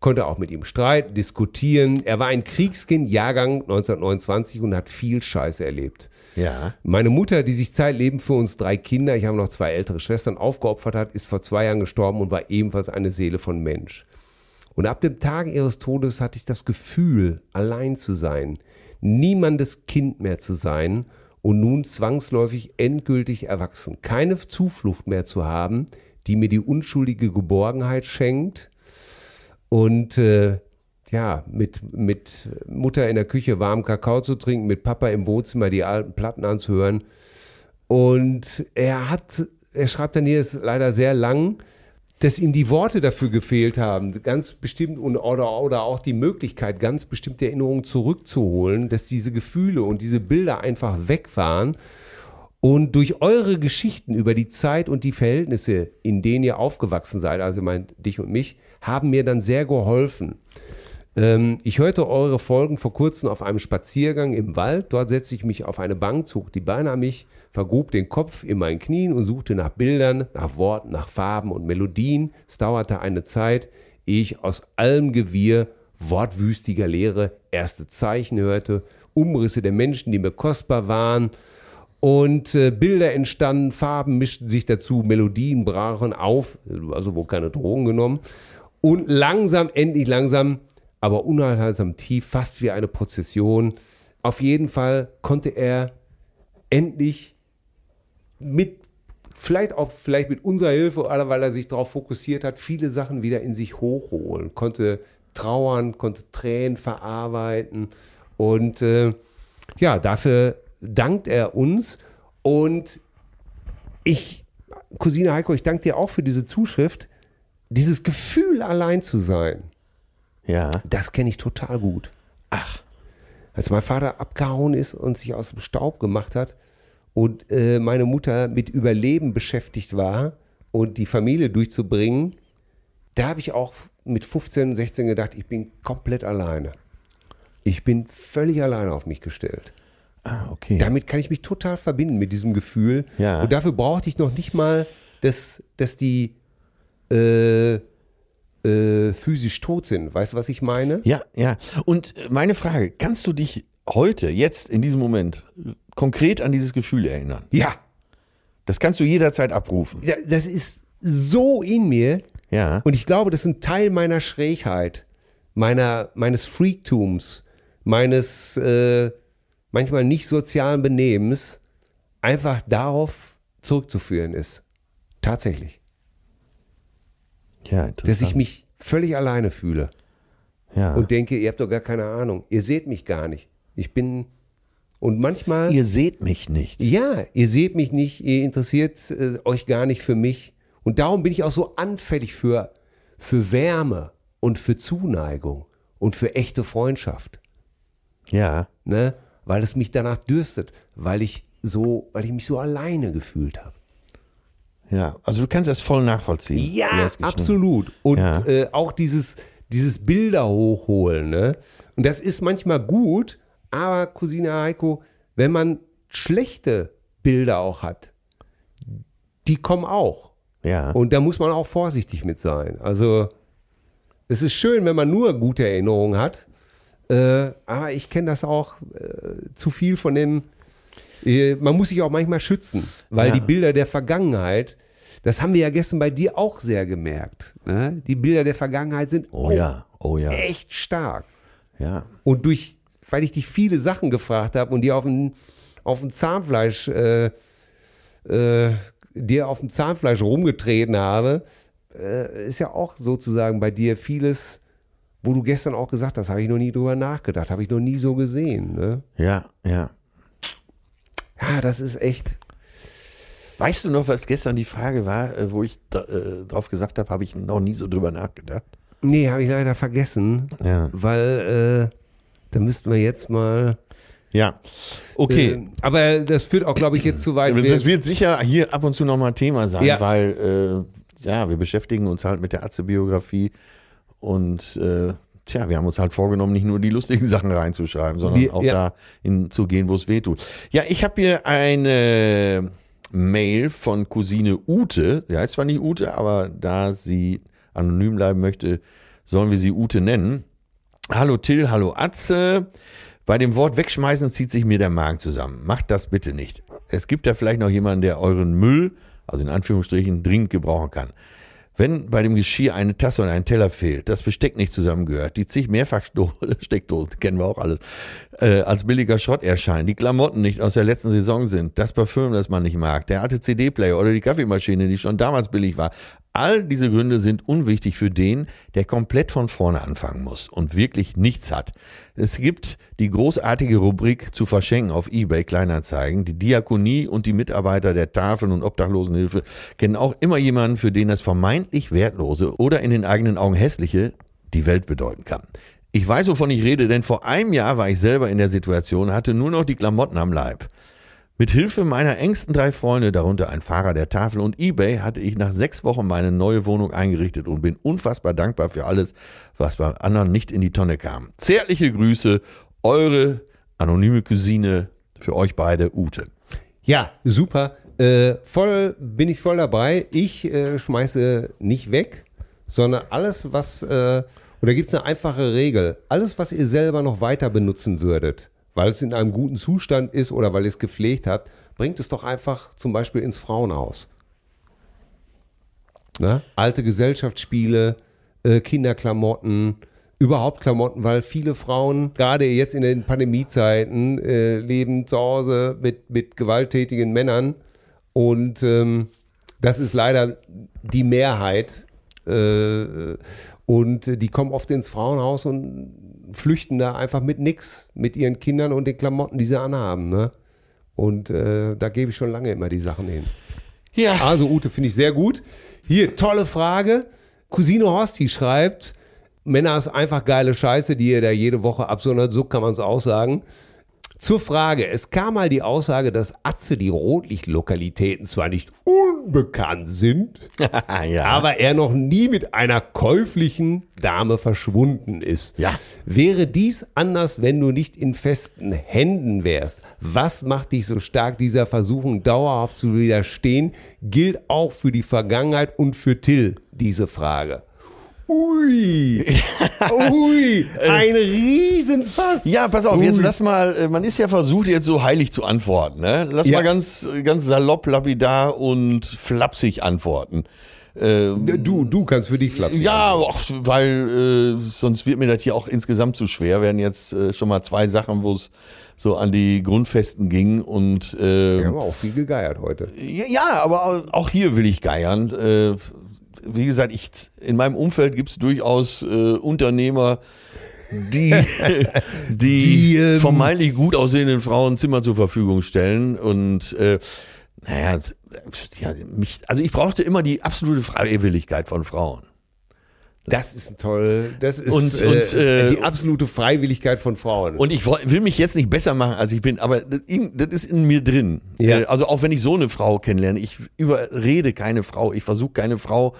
konnte auch mit ihm streiten, diskutieren. Er war ein Kriegskind, Jahrgang 1929 und hat viel Scheiße erlebt. Ja. Meine Mutter, die sich zeitlebend für uns drei Kinder, ich habe noch zwei ältere Schwestern, aufgeopfert hat, ist vor zwei Jahren gestorben und war ebenfalls eine Seele von Mensch. Und ab dem Tag ihres Todes hatte ich das Gefühl, allein zu sein, niemandes Kind mehr zu sein und nun zwangsläufig endgültig erwachsen. Keine Zuflucht mehr zu haben, die mir die unschuldige Geborgenheit schenkt und äh, ja, mit, mit Mutter in der Küche warmen Kakao zu trinken, mit Papa im Wohnzimmer die alten Platten anzuhören. Und er hat, er schreibt dann hier, ist leider sehr lang, dass ihm die Worte dafür gefehlt haben, ganz bestimmt und, oder, oder auch die Möglichkeit, ganz bestimmte Erinnerungen zurückzuholen, dass diese Gefühle und diese Bilder einfach weg waren. Und durch eure Geschichten über die Zeit und die Verhältnisse, in denen ihr aufgewachsen seid, also meint dich und mich, haben mir dann sehr geholfen. Ähm, ich hörte eure Folgen vor kurzem auf einem Spaziergang im Wald. Dort setzte ich mich auf eine Bank, zog die Beine an mich, vergrub den Kopf in meinen Knien und suchte nach Bildern, nach Worten, nach Farben und Melodien. Es dauerte eine Zeit, ehe ich aus allem Gewirr wortwüstiger Leere erste Zeichen hörte, Umrisse der Menschen, die mir kostbar waren. Und äh, Bilder entstanden, Farben mischten sich dazu, Melodien brachen auf, also wohl keine Drogen genommen. Und langsam, endlich langsam, aber unaufhaltsam tief, fast wie eine Prozession. Auf jeden Fall konnte er endlich mit, vielleicht auch vielleicht mit unserer Hilfe, weil er sich darauf fokussiert hat, viele Sachen wieder in sich hochholen. Konnte trauern, konnte Tränen verarbeiten. Und äh, ja, dafür dankt er uns. Und ich, Cousine Heiko, ich danke dir auch für diese Zuschrift. Dieses Gefühl, allein zu sein, Ja. das kenne ich total gut. Ach. Als mein Vater abgehauen ist und sich aus dem Staub gemacht hat und äh, meine Mutter mit Überleben beschäftigt war und die Familie durchzubringen, da habe ich auch mit 15, 16 gedacht, ich bin komplett alleine. Ich bin völlig alleine auf mich gestellt. Ah, okay. Damit kann ich mich total verbinden mit diesem Gefühl. Ja. Und dafür brauchte ich noch nicht mal, dass, dass die äh, äh, physisch tot sind. Weißt du, was ich meine? Ja, ja. Und äh, meine Frage, kannst du dich heute, jetzt, in diesem Moment, konkret an dieses Gefühl erinnern? Ja. Das kannst du jederzeit abrufen. Ja, Das ist so in mir. Ja. Und ich glaube, das ist ein Teil meiner Schrägheit, meiner, meines Freaktums, meines äh, manchmal nicht sozialen Benehmens, einfach darauf zurückzuführen ist. Tatsächlich. Ja, Dass interessant. ich mich völlig alleine fühle ja. und denke, ihr habt doch gar keine Ahnung. Ihr seht mich gar nicht. Ich bin. Und manchmal. Ihr seht mich nicht. Ja, ihr seht mich nicht, ihr interessiert äh, euch gar nicht für mich. Und darum bin ich auch so anfällig für, für Wärme und für Zuneigung und für echte Freundschaft. Ja. Ne? Weil es mich danach dürstet, weil ich so, weil ich mich so alleine gefühlt habe. Ja. Also du kannst das voll nachvollziehen. Ja, absolut. Und Ja. äh, auch dieses, dieses Bilder hochholen. Ne? Und das ist manchmal gut, aber Cousine Heiko, wenn man schlechte Bilder auch hat, die kommen auch. Ja. Und da muss man auch vorsichtig mit sein. Also es ist schön, wenn man nur gute Erinnerungen hat, äh, aber ich kenne das auch äh, zu viel von dem. Äh, man muss sich auch manchmal schützen, weil Ja. die Bilder der Vergangenheit, das haben wir ja gestern bei dir auch sehr gemerkt. Ne? Die Bilder der Vergangenheit sind oh ja. Oh ja. echt stark. Ja. Und durch, weil ich dich viele Sachen gefragt habe und dir auf dem, auf dem Zahnfleisch, äh, äh, dir auf dem Zahnfleisch rumgetreten habe, äh, ist ja auch sozusagen bei dir vieles, wo du gestern auch gesagt hast, habe ich noch nie drüber nachgedacht, habe ich noch nie so gesehen. Ne? Ja. Ja. Ja, das ist echt. Weißt du noch, was gestern die Frage war, äh, wo ich äh, drauf gesagt habe, habe ich noch nie so drüber nachgedacht? Nee, habe ich leider vergessen, Ja. weil äh, da müssten wir jetzt mal. Ja. Okay. Äh, aber das führt auch, glaube ich, jetzt zu weit. das wird sicher hier ab und zu nochmal Thema sein, Ja. weil äh, ja, wir beschäftigen uns halt mit der Atze-Biografie und äh, tja, wir haben uns halt vorgenommen, nicht nur die lustigen Sachen reinzuschreiben, sondern Wir- auch ja. da in, zu gehen, wo es weh tut. Ja, ich habe hier eine Mail von Cousine Ute. Sie heißt zwar nicht Ute, aber da sie anonym bleiben möchte, sollen wir sie Ute nennen. Hallo Till, hallo Atze. Bei dem Wort wegschmeißen zieht sich mir der Magen zusammen. Macht das bitte nicht. Es gibt da vielleicht noch jemanden, der euren Müll, also in Anführungsstrichen, dringend gebrauchen kann. Wenn bei dem Geschirr eine Tasse und ein Teller fehlt, das Besteck nicht zusammengehört, die zig Mehrfachsteckdosen, kennen wir auch alles, äh, als billiger Schrott erscheinen, die Klamotten nicht aus der letzten Saison sind, das Parfüm, das man nicht mag, der alte CD-Player oder die Kaffeemaschine, die schon damals billig war, all diese Gründe sind unwichtig für den, der komplett von vorne anfangen muss und wirklich nichts hat. Es gibt die großartige Rubrik zu verschenken auf eBay Kleinanzeigen. Die Diakonie und die Mitarbeiter der Tafeln und Obdachlosenhilfe kennen auch immer jemanden, für den das vermeintlich Wertlose oder in den eigenen Augen Hässliche die Welt bedeuten kann. Ich weiß, wovon ich rede, denn vor einem Jahr war ich selber in der Situation, hatte nur noch die Klamotten am Leib. Mit Hilfe meiner engsten drei Freunde, darunter ein Fahrer der Tafel und eBay, hatte ich nach sechs Wochen meine neue Wohnung eingerichtet und bin unfassbar dankbar für alles, was bei anderen nicht in die Tonne kam. Zärtliche Grüße, eure anonyme Cousine, für euch beide, Ute. Ja, super. Äh, voll bin ich voll dabei. Ich äh, schmeiße nicht weg, sondern alles, was, äh, oder gibt es eine einfache Regel? Alles, was ihr selber noch weiter benutzen würdet, weil es in einem guten Zustand ist oder weil es gepflegt habt, bringt es doch einfach zum Beispiel ins Frauenhaus. Ne? Alte Gesellschaftsspiele, äh, Kinderklamotten, überhaupt Klamotten, weil viele Frauen, gerade jetzt in den Pandemiezeiten, äh, leben zu Hause mit, mit gewalttätigen Männern. Und ähm, das ist leider die Mehrheit. Äh, und die kommen oft ins Frauenhaus und flüchten da einfach mit nix, mit ihren Kindern und den Klamotten, die sie anhaben. Ne? Und äh, da gebe ich schon lange immer die Sachen hin. Ja, Also Ute finde ich sehr gut. Hier, tolle Frage. Cousine Horsti schreibt, Männer ist einfach geile Scheiße, die ihr da jede Woche absondert, so kann man es auch sagen. Zur Frage, es kam mal die Aussage, dass Atze die Rotlichtlokalitäten zwar nicht unbekannt sind, ja. aber er noch nie mit einer käuflichen Dame verschwunden ist. Ja. Wäre dies anders, wenn du nicht in festen Händen wärst? Was macht dich so stark, dieser Versuchung dauerhaft zu widerstehen? Gilt auch für die Vergangenheit und für Till diese Frage. Ui, ui, ein Riesenfass. Ja, pass auf, jetzt Ui. lass mal, äh, man ist ja versucht, jetzt so heilig zu antworten. Ne? Lass Ja. mal ganz, ganz salopp, lapidar und flapsig antworten. Du, du kannst für dich flapsig. Ja, ach, weil äh, sonst wird mir das hier auch insgesamt zu schwer. Werden jetzt äh, schon mal zwei Sachen, wo es so an die Grundfesten ging und äh, Wir haben auch viel gegeiert heute. ja, ja, aber au- auch hier will ich geiern. Äh, wie gesagt, ich, in meinem Umfeld gibt es durchaus äh, Unternehmer, die, die, Die, ähm, vermeintlich gut aussehenden Frauen Zimmer zur Verfügung stellen. Und äh, naja, ja, mich, also ich brauchte immer die absolute Freiwilligkeit von Frauen. Das ist toll. Das ist Und- äh, und, äh, die absolute Freiwilligkeit von Frauen. Und ich will mich jetzt nicht besser machen, als ich bin, aber das, das ist in mir drin. Ja. Äh, Also auch wenn ich so eine Frau kennenlerne, ich überrede keine Frau, ich versuche keine Frau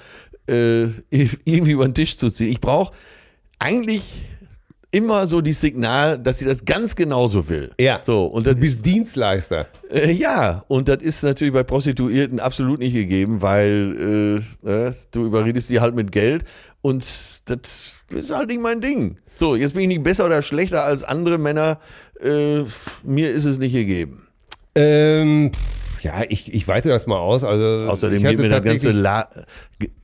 äh, irgendwie über den Tisch zu ziehen. Ich brauche eigentlich immer so die Signal, dass sie das ganz genauso will. ja. So, und das du bist Dienstleister. äh, ja, und das ist natürlich bei Prostituierten absolut nicht gegeben, weil äh, äh, du überredest die halt mit Geld und das ist halt nicht mein Ding. So, jetzt bin ich nicht besser oder schlechter als andere Männer. Äh, mir ist es nicht gegeben. Ähm, ja, ich, ich weite das mal aus. Also Außerdem ich geht mir das ganze, La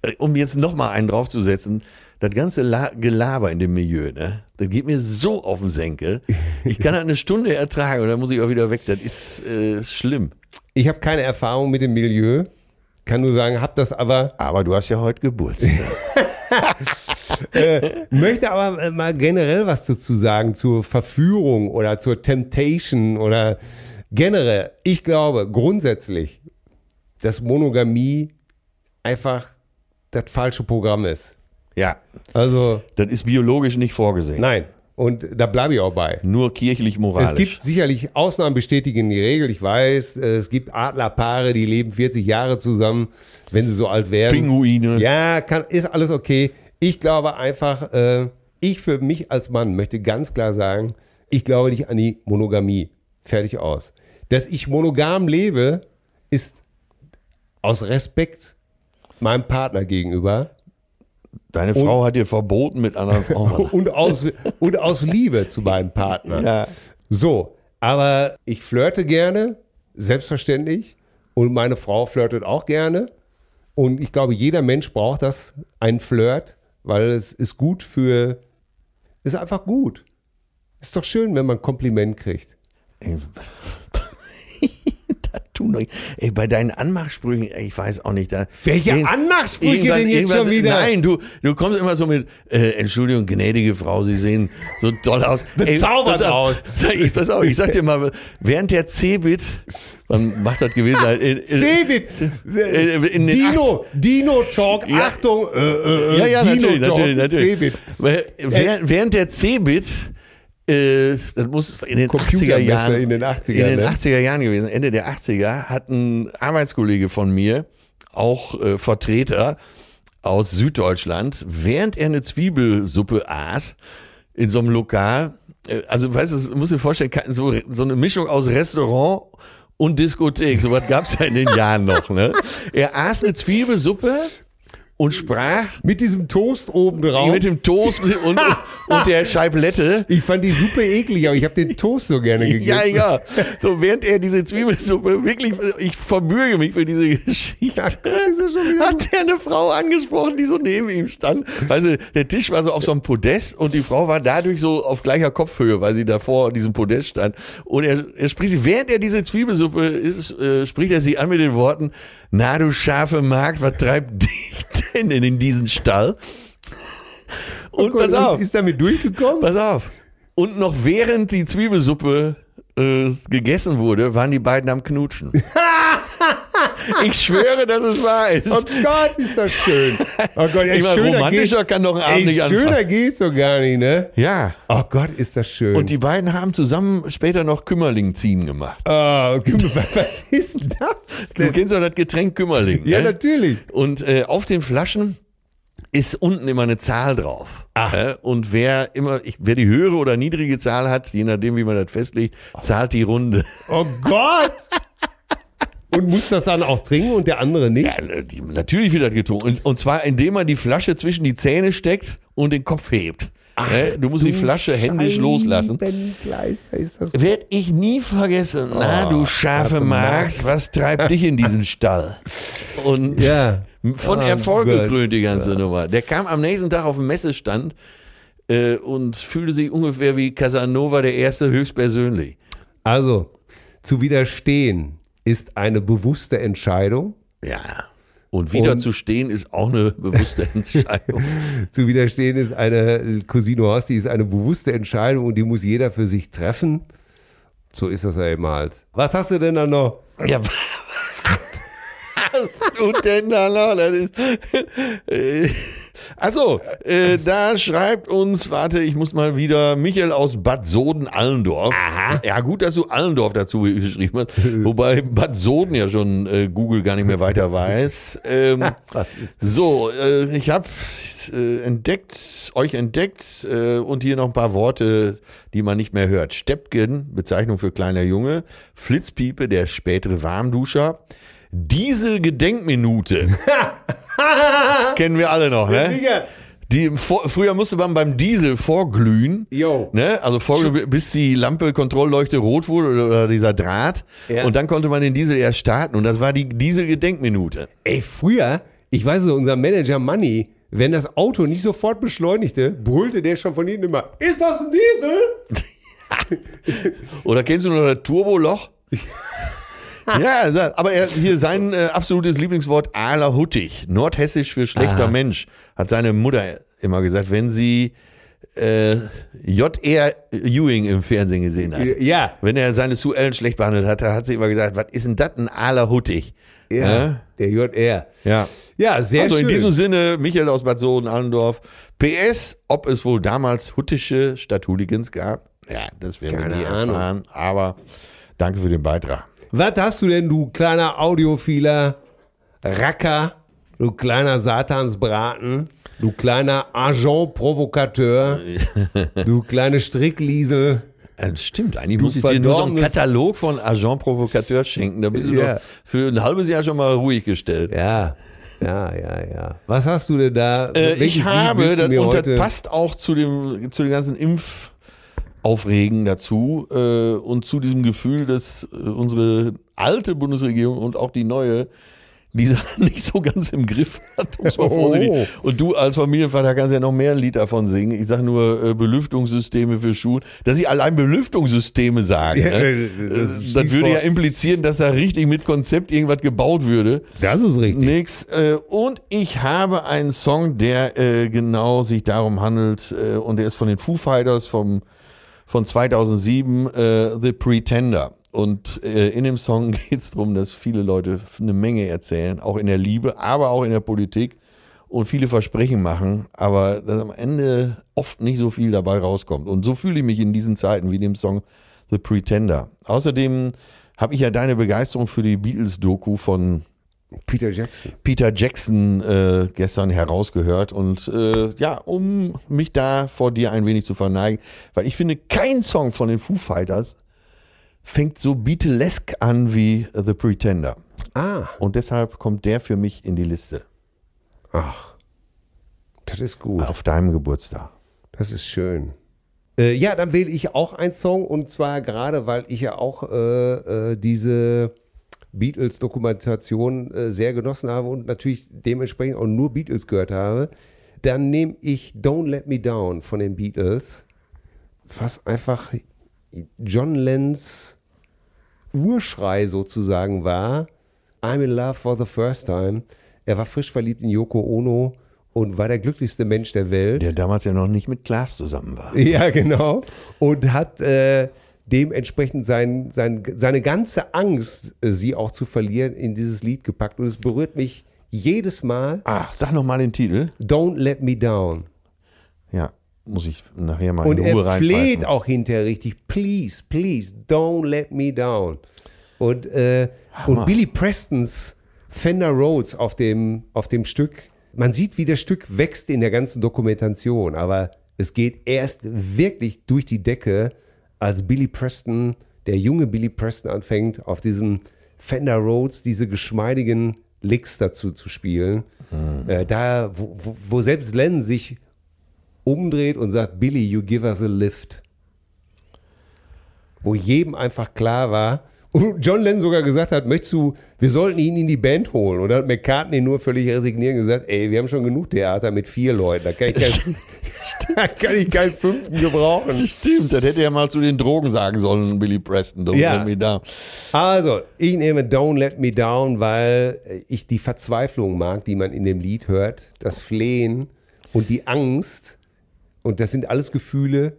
äh, um jetzt nochmal einen draufzusetzen, das ganze La Gelaber in dem Milieu, ne? Das geht mir so auf den Senkel. Ich kann das eine Stunde ertragen und dann muss ich auch wieder weg. Das ist äh, schlimm. Ich habe keine Erfahrung mit dem Milieu. Kann nur sagen, hab das aber, Aber du hast ja heute Geburtstag. möchte aber äh, mal generell was dazu sagen zur Verführung oder zur Temptation oder generell. Ich glaube grundsätzlich, dass Monogamie einfach das falsche Programm ist. Ja, Also, das ist biologisch nicht vorgesehen. nein. Und da bleibe ich auch bei. Nur kirchlich moralisch. Es gibt sicherlich Ausnahmen bestätigen die Regel. Ich weiß, es gibt Adlerpaare, die leben 40 Jahre zusammen, wenn sie so alt werden. Pinguine. Ja, kann, ist alles okay. Ich glaube einfach, äh, ich für mich als Mann möchte ganz klar sagen, ich glaube nicht an die Monogamie. Fertig aus. Dass ich monogam lebe, ist aus Respekt meinem Partner gegenüber Deine Frau hat dir verboten, mit anderen Frauen. und aus, und aus Liebe zu meinem Partner. ja. So, aber ich flirte gerne, selbstverständlich. Und meine Frau flirtet auch gerne. Und ich glaube, jeder Mensch braucht das, einen Flirt, weil es ist gut für, ist einfach gut. Ist doch schön, wenn man ein Kompliment kriegt. Ey, tun ey, bei deinen Anmachsprüchen, ey, ich weiß auch nicht. Da, Welche Anmachsprüche denn jetzt schon wieder? Nein, du, du kommst immer so mit, äh, Entschuldigung, gnädige Frau, Sie sehen so toll aus. Bezaubert auf, aus. Ich, pass auf, ich sag dir mal, während der Cebit, wann macht das gewesen sein? In, in, Cebit, in, Dino, Dino Talk, Ja. Achtung, äh, äh, Ja, ja, Dino natürlich, Talk, natürlich, natürlich. Cebit. Während der Cebit, äh, das muss in den 80er Computermesse Jahren, in den 80ern, in den ne? 80er Jahren gewesen, Ende der 80er, hat ein Arbeitskollege von mir, auch äh, Vertreter aus Süddeutschland, während er eine Zwiebelsuppe aß, in so einem Lokal, äh, also weißt du, muss dir vorstellen, so, so eine Mischung aus Restaurant und Diskothek, sowas gab es ja in den Jahren noch. Ne? Er aß eine Zwiebelsuppe und sprach Mit diesem Toast oben drauf. mit dem Toast und, und, der Scheiblette. ich fand die Suppe eklig, aber ich habe den Toast so gerne gegessen. Ja, ja. So, während er diese Zwiebelsuppe wirklich, ich verbürge mich für diese Geschichte, Ja, ist hat er eine Frau angesprochen, die so neben ihm stand. Also, der Tisch war so auf so einem Podest und die Frau war dadurch so auf gleicher Kopfhöhe, weil sie davor diesem Podest stand. Und er, er spricht sie, während er diese Zwiebelsuppe isst, äh, spricht er sie an mit den Worten, na du scharfe Magd, was treibt dich denn in diesen Stall? Und Gott, pass auf. Ist damit durchgekommen? Pass auf. Und noch während die Zwiebelsuppe äh, gegessen wurde, waren die beiden am Knutschen. ich schwöre, dass es wahr ist. Oh Gott, ist das schön. Oh Gott, ey, Ich meine, romantischer geht- kann doch ein Abend ey, nicht anfangen. Schöner geht's doch gar nicht, ne? Ja. Oh Gott, ist das schön. Und die beiden haben zusammen später noch Kümmerling ziehen gemacht. oh, was ist denn das? Du kennst doch das Getränk Kümmerling. Ja, ne? natürlich. Und äh, auf den Flaschen ist unten immer eine Zahl drauf. Ach. Äh, und wer immer, ich, wer die höhere oder niedrige Zahl hat, je nachdem, wie man das festlegt, zahlt die Runde. Oh Gott! Und muss das dann auch trinken und der andere nicht? Ja, ne, natürlich wird das getrunken. Und, und zwar, indem man die Flasche zwischen die Zähne steckt und den Kopf hebt. Ne? Du musst die Flasche händisch loslassen. Werd ich nie vergessen. Na, du scharfe scharfe Magd, was treibt dich in diesen Stall? Und Ja. Von Oh Erfolg Gott. gekrönt die ganze Nummer. Der kam am nächsten Tag auf den Messestand äh, und fühlte sich ungefähr wie Casanova der Erste höchstpersönlich. Also, zu widerstehen ist eine bewusste Entscheidung. Ja. Und wieder Und- zu stehen ist auch eine bewusste Entscheidung. Zu widerstehen ist eine, Cousine Horst, die ist eine bewusste Entscheidung und die muss jeder für sich treffen. So ist das ja eben halt. Was hast du denn da noch? Ja, was du denn da noch? Das äh, achso, äh, da schreibt uns, warte, ich muss mal wieder, Michael aus Bad Soden-Allendorf. Ja, gut, dass du Allendorf dazu geschrieben hast. Wobei Bad Soden ja schon äh, Google gar nicht mehr weiter weiß. Ähm, Was ist so, äh, ich habe äh, entdeckt, euch entdeckt äh, und hier noch ein paar Worte, die man nicht mehr hört. Steppken, Bezeichnung für kleiner Junge. Flitzpiepe, der spätere Warmduscher. Diesel-Gedenkminute. Kennen wir alle noch, ne? Digga. Die, vor, früher musste man beim Diesel vorglühen. Jo. Ne? Also vorglühen, bis die Lampe, Kontrollleuchte rot wurde oder, dieser Draht. Ja. Und dann konnte man den Diesel erst starten. Und das war die Diesel-Gedenkminute. Ey, früher, ich weiß so, unser Manager Money, wenn das Auto nicht sofort beschleunigte, brüllte der schon von hinten immer, ist das ein Diesel? Oder kennst du noch das Turboloch? Ja, aber er, hier sein äh, absolutes Lieblingswort Ala Huttig, nordhessisch für schlechter Aha. Mensch, hat seine Mutter immer gesagt, wenn sie äh, J.R. Ewing im Fernsehen gesehen hat. Ja. Wenn er seine Sue Ellen schlecht behandelt hat, hat sie immer gesagt, was ist denn das, ein Ala Huttig? Ja, der JR. Ja. Ja, sehr also schön. in diesem Sinne, Michael aus Bad Soden-Allendorf. PS, ob es wohl damals huttische Stadthooligans gab? Ja, das werden Keine wir nie Ahnung. erfahren. Aber danke für den Beitrag. Was hast du denn, du kleiner audiophiler Racker, du kleiner Satansbraten, du kleiner Agent-Provokateur, du kleine Strickliesel? Das stimmt, eigentlich muss ich dir nur so einen Katalog von Agent Provocateur schenken. Da bist du Ja. doch für ein halbes Jahr schon mal ruhig gestellt. Ja, ja, ja, ja. Was hast du denn da? Äh, ich habe, du das, und das passt auch zu dem, zu dem ganzen Impfaufregen dazu äh, und zu diesem Gefühl, dass äh, unsere alte Bundesregierung und auch die neue die nicht so ganz im Griff hat. mal Oh. Und du als Familienvater kannst ja noch mehr ein Lied davon singen. Ich sage nur äh, Belüftungssysteme für Schulen. Dass ich allein Belüftungssysteme sage, Ja, ne? äh, Äh, das das würde ja implizieren, dass da richtig mit Konzept irgendwas gebaut würde. Das ist richtig. Nix. Äh, und ich habe einen Song, der äh, genau sich darum handelt. Und der ist von den Foo Fighters vom, von 2007, äh, The Pretender. Und äh, in dem Song geht es darum, dass viele Leute eine Menge erzählen, auch in der Liebe, aber auch in der Politik und viele Versprechen machen, aber dass am Ende oft nicht so viel dabei rauskommt. Und so fühle ich mich in diesen Zeiten wie dem Song The Pretender. Außerdem habe ich ja deine Begeisterung für die Beatles-Doku von Peter Jackson. Peter Jackson äh, gestern herausgehört und äh, ja, um mich da vor dir ein wenig zu verneigen, weil ich finde, kein Song von den Foo Fighters fängt so Beatlesk an wie The Pretender. Ah, Und deshalb kommt der für mich in die Liste ach, das ist gut. auf deinem Geburtstag. Das ist schön. Äh, ja, dann wähle ich auch einen Song und zwar gerade, weil ich ja auch äh, äh, diese Beatles-Dokumentation äh, sehr genossen habe und natürlich dementsprechend auch nur Beatles gehört habe. Dann nehme ich Don't Let Me Down von den Beatles, was einfach John Lennons Urschrei sozusagen war. I'm in love for the first time. Er war frisch verliebt in Yoko Ono und war der glücklichste Mensch der Welt. Der damals ja noch nicht mit Klaas zusammen war. Ja, genau. Und hat äh, dementsprechend sein, sein, seine ganze Angst, äh, sie auch zu verlieren, in dieses Lied gepackt. Und es berührt mich jedes Mal. Ach, sag noch mal den Titel. Don't let me down. Ja, muss ich nachher mal Und in Ruhe er fleht auch hinterher richtig. Please, please, don't let me down. Und, äh, und Billy Prestons Fender Rhodes auf dem, auf dem Stück. Man sieht, wie das Stück wächst in der ganzen Dokumentation, aber es geht erst wirklich durch die Decke, als Billy Preston, der junge Billy Preston anfängt, auf diesem Fender Rhodes diese geschmeidigen Licks dazu zu spielen. Äh, da, wo, wo selbst Len sich umdreht und sagt, Billy, you give us a lift. Wo jedem einfach klar war, und John Lennon sogar gesagt hat, möchtest du, wir sollten ihn in die Band holen. Und dann hat McCartney nur völlig resigniert und gesagt, ey, wir haben schon genug Theater mit vier Leuten, da kann ich, kein, da kann ich keinen fünften gebrauchen. Stimmt, das hätte er mal zu den Drogen sagen sollen, Billy Preston. Don't Ja. let me down. Also, ich nehme Don't Let Me Down, weil ich die Verzweiflung mag, die man in dem Lied hört, das Flehen und die Angst. Und das sind alles Gefühle,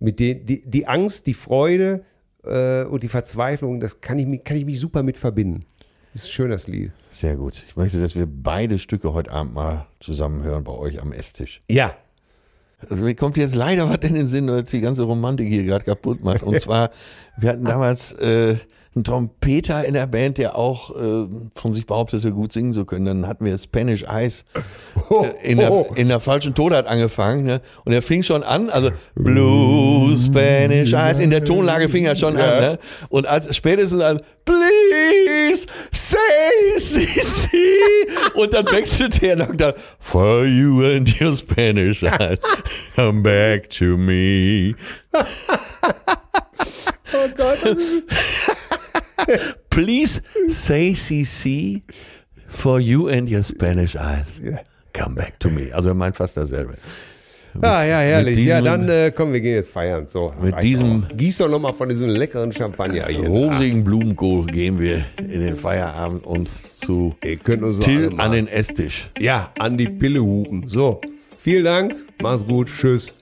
mit denen die, die Angst, die Freude äh, und die Verzweiflung, das kann ich, mich- kann ich mich super mit verbinden. Ist schön, das Lied. Sehr gut. Ich möchte, dass wir beide Stücke heute Abend mal zusammen hören bei euch am Esstisch. Ja. Also mir kommt jetzt leider was in den Sinn, was die ganze Romantik hier gerade kaputt macht. Und zwar, wir hatten damals äh, einen Trompeter in der Band, der auch äh, von sich behauptete, gut singen zu können. Dann hatten wir Spanish Eyes äh, in, der, in der falschenTonart angefangen. Ne? Und er fing schon an, also Blue Spanish Eyes, in der Tonlage fing er schon an. Ne? Und als spätestens an Please say see, see. Und dann wechselte er noch da For you and your Spanish eyes Come back to me Oh Gott, das ist Please say CC For you and your Spanish eyes Come back to me Also er meint fast dasselbe Ah, ja, herrlich. mit ja, diesem- dann äh, komm, wir gehen jetzt feiern. So, Mit diesem- auch. Gieß doch nochmal von diesem leckeren Champagner hier. rosigen Blumenkohl gehen wir in den Feierabend und zu Ihr könnt uns Till an den Esstisch. Ja, an die Pille hupen. So, vielen Dank. Mach's gut. Tschüss.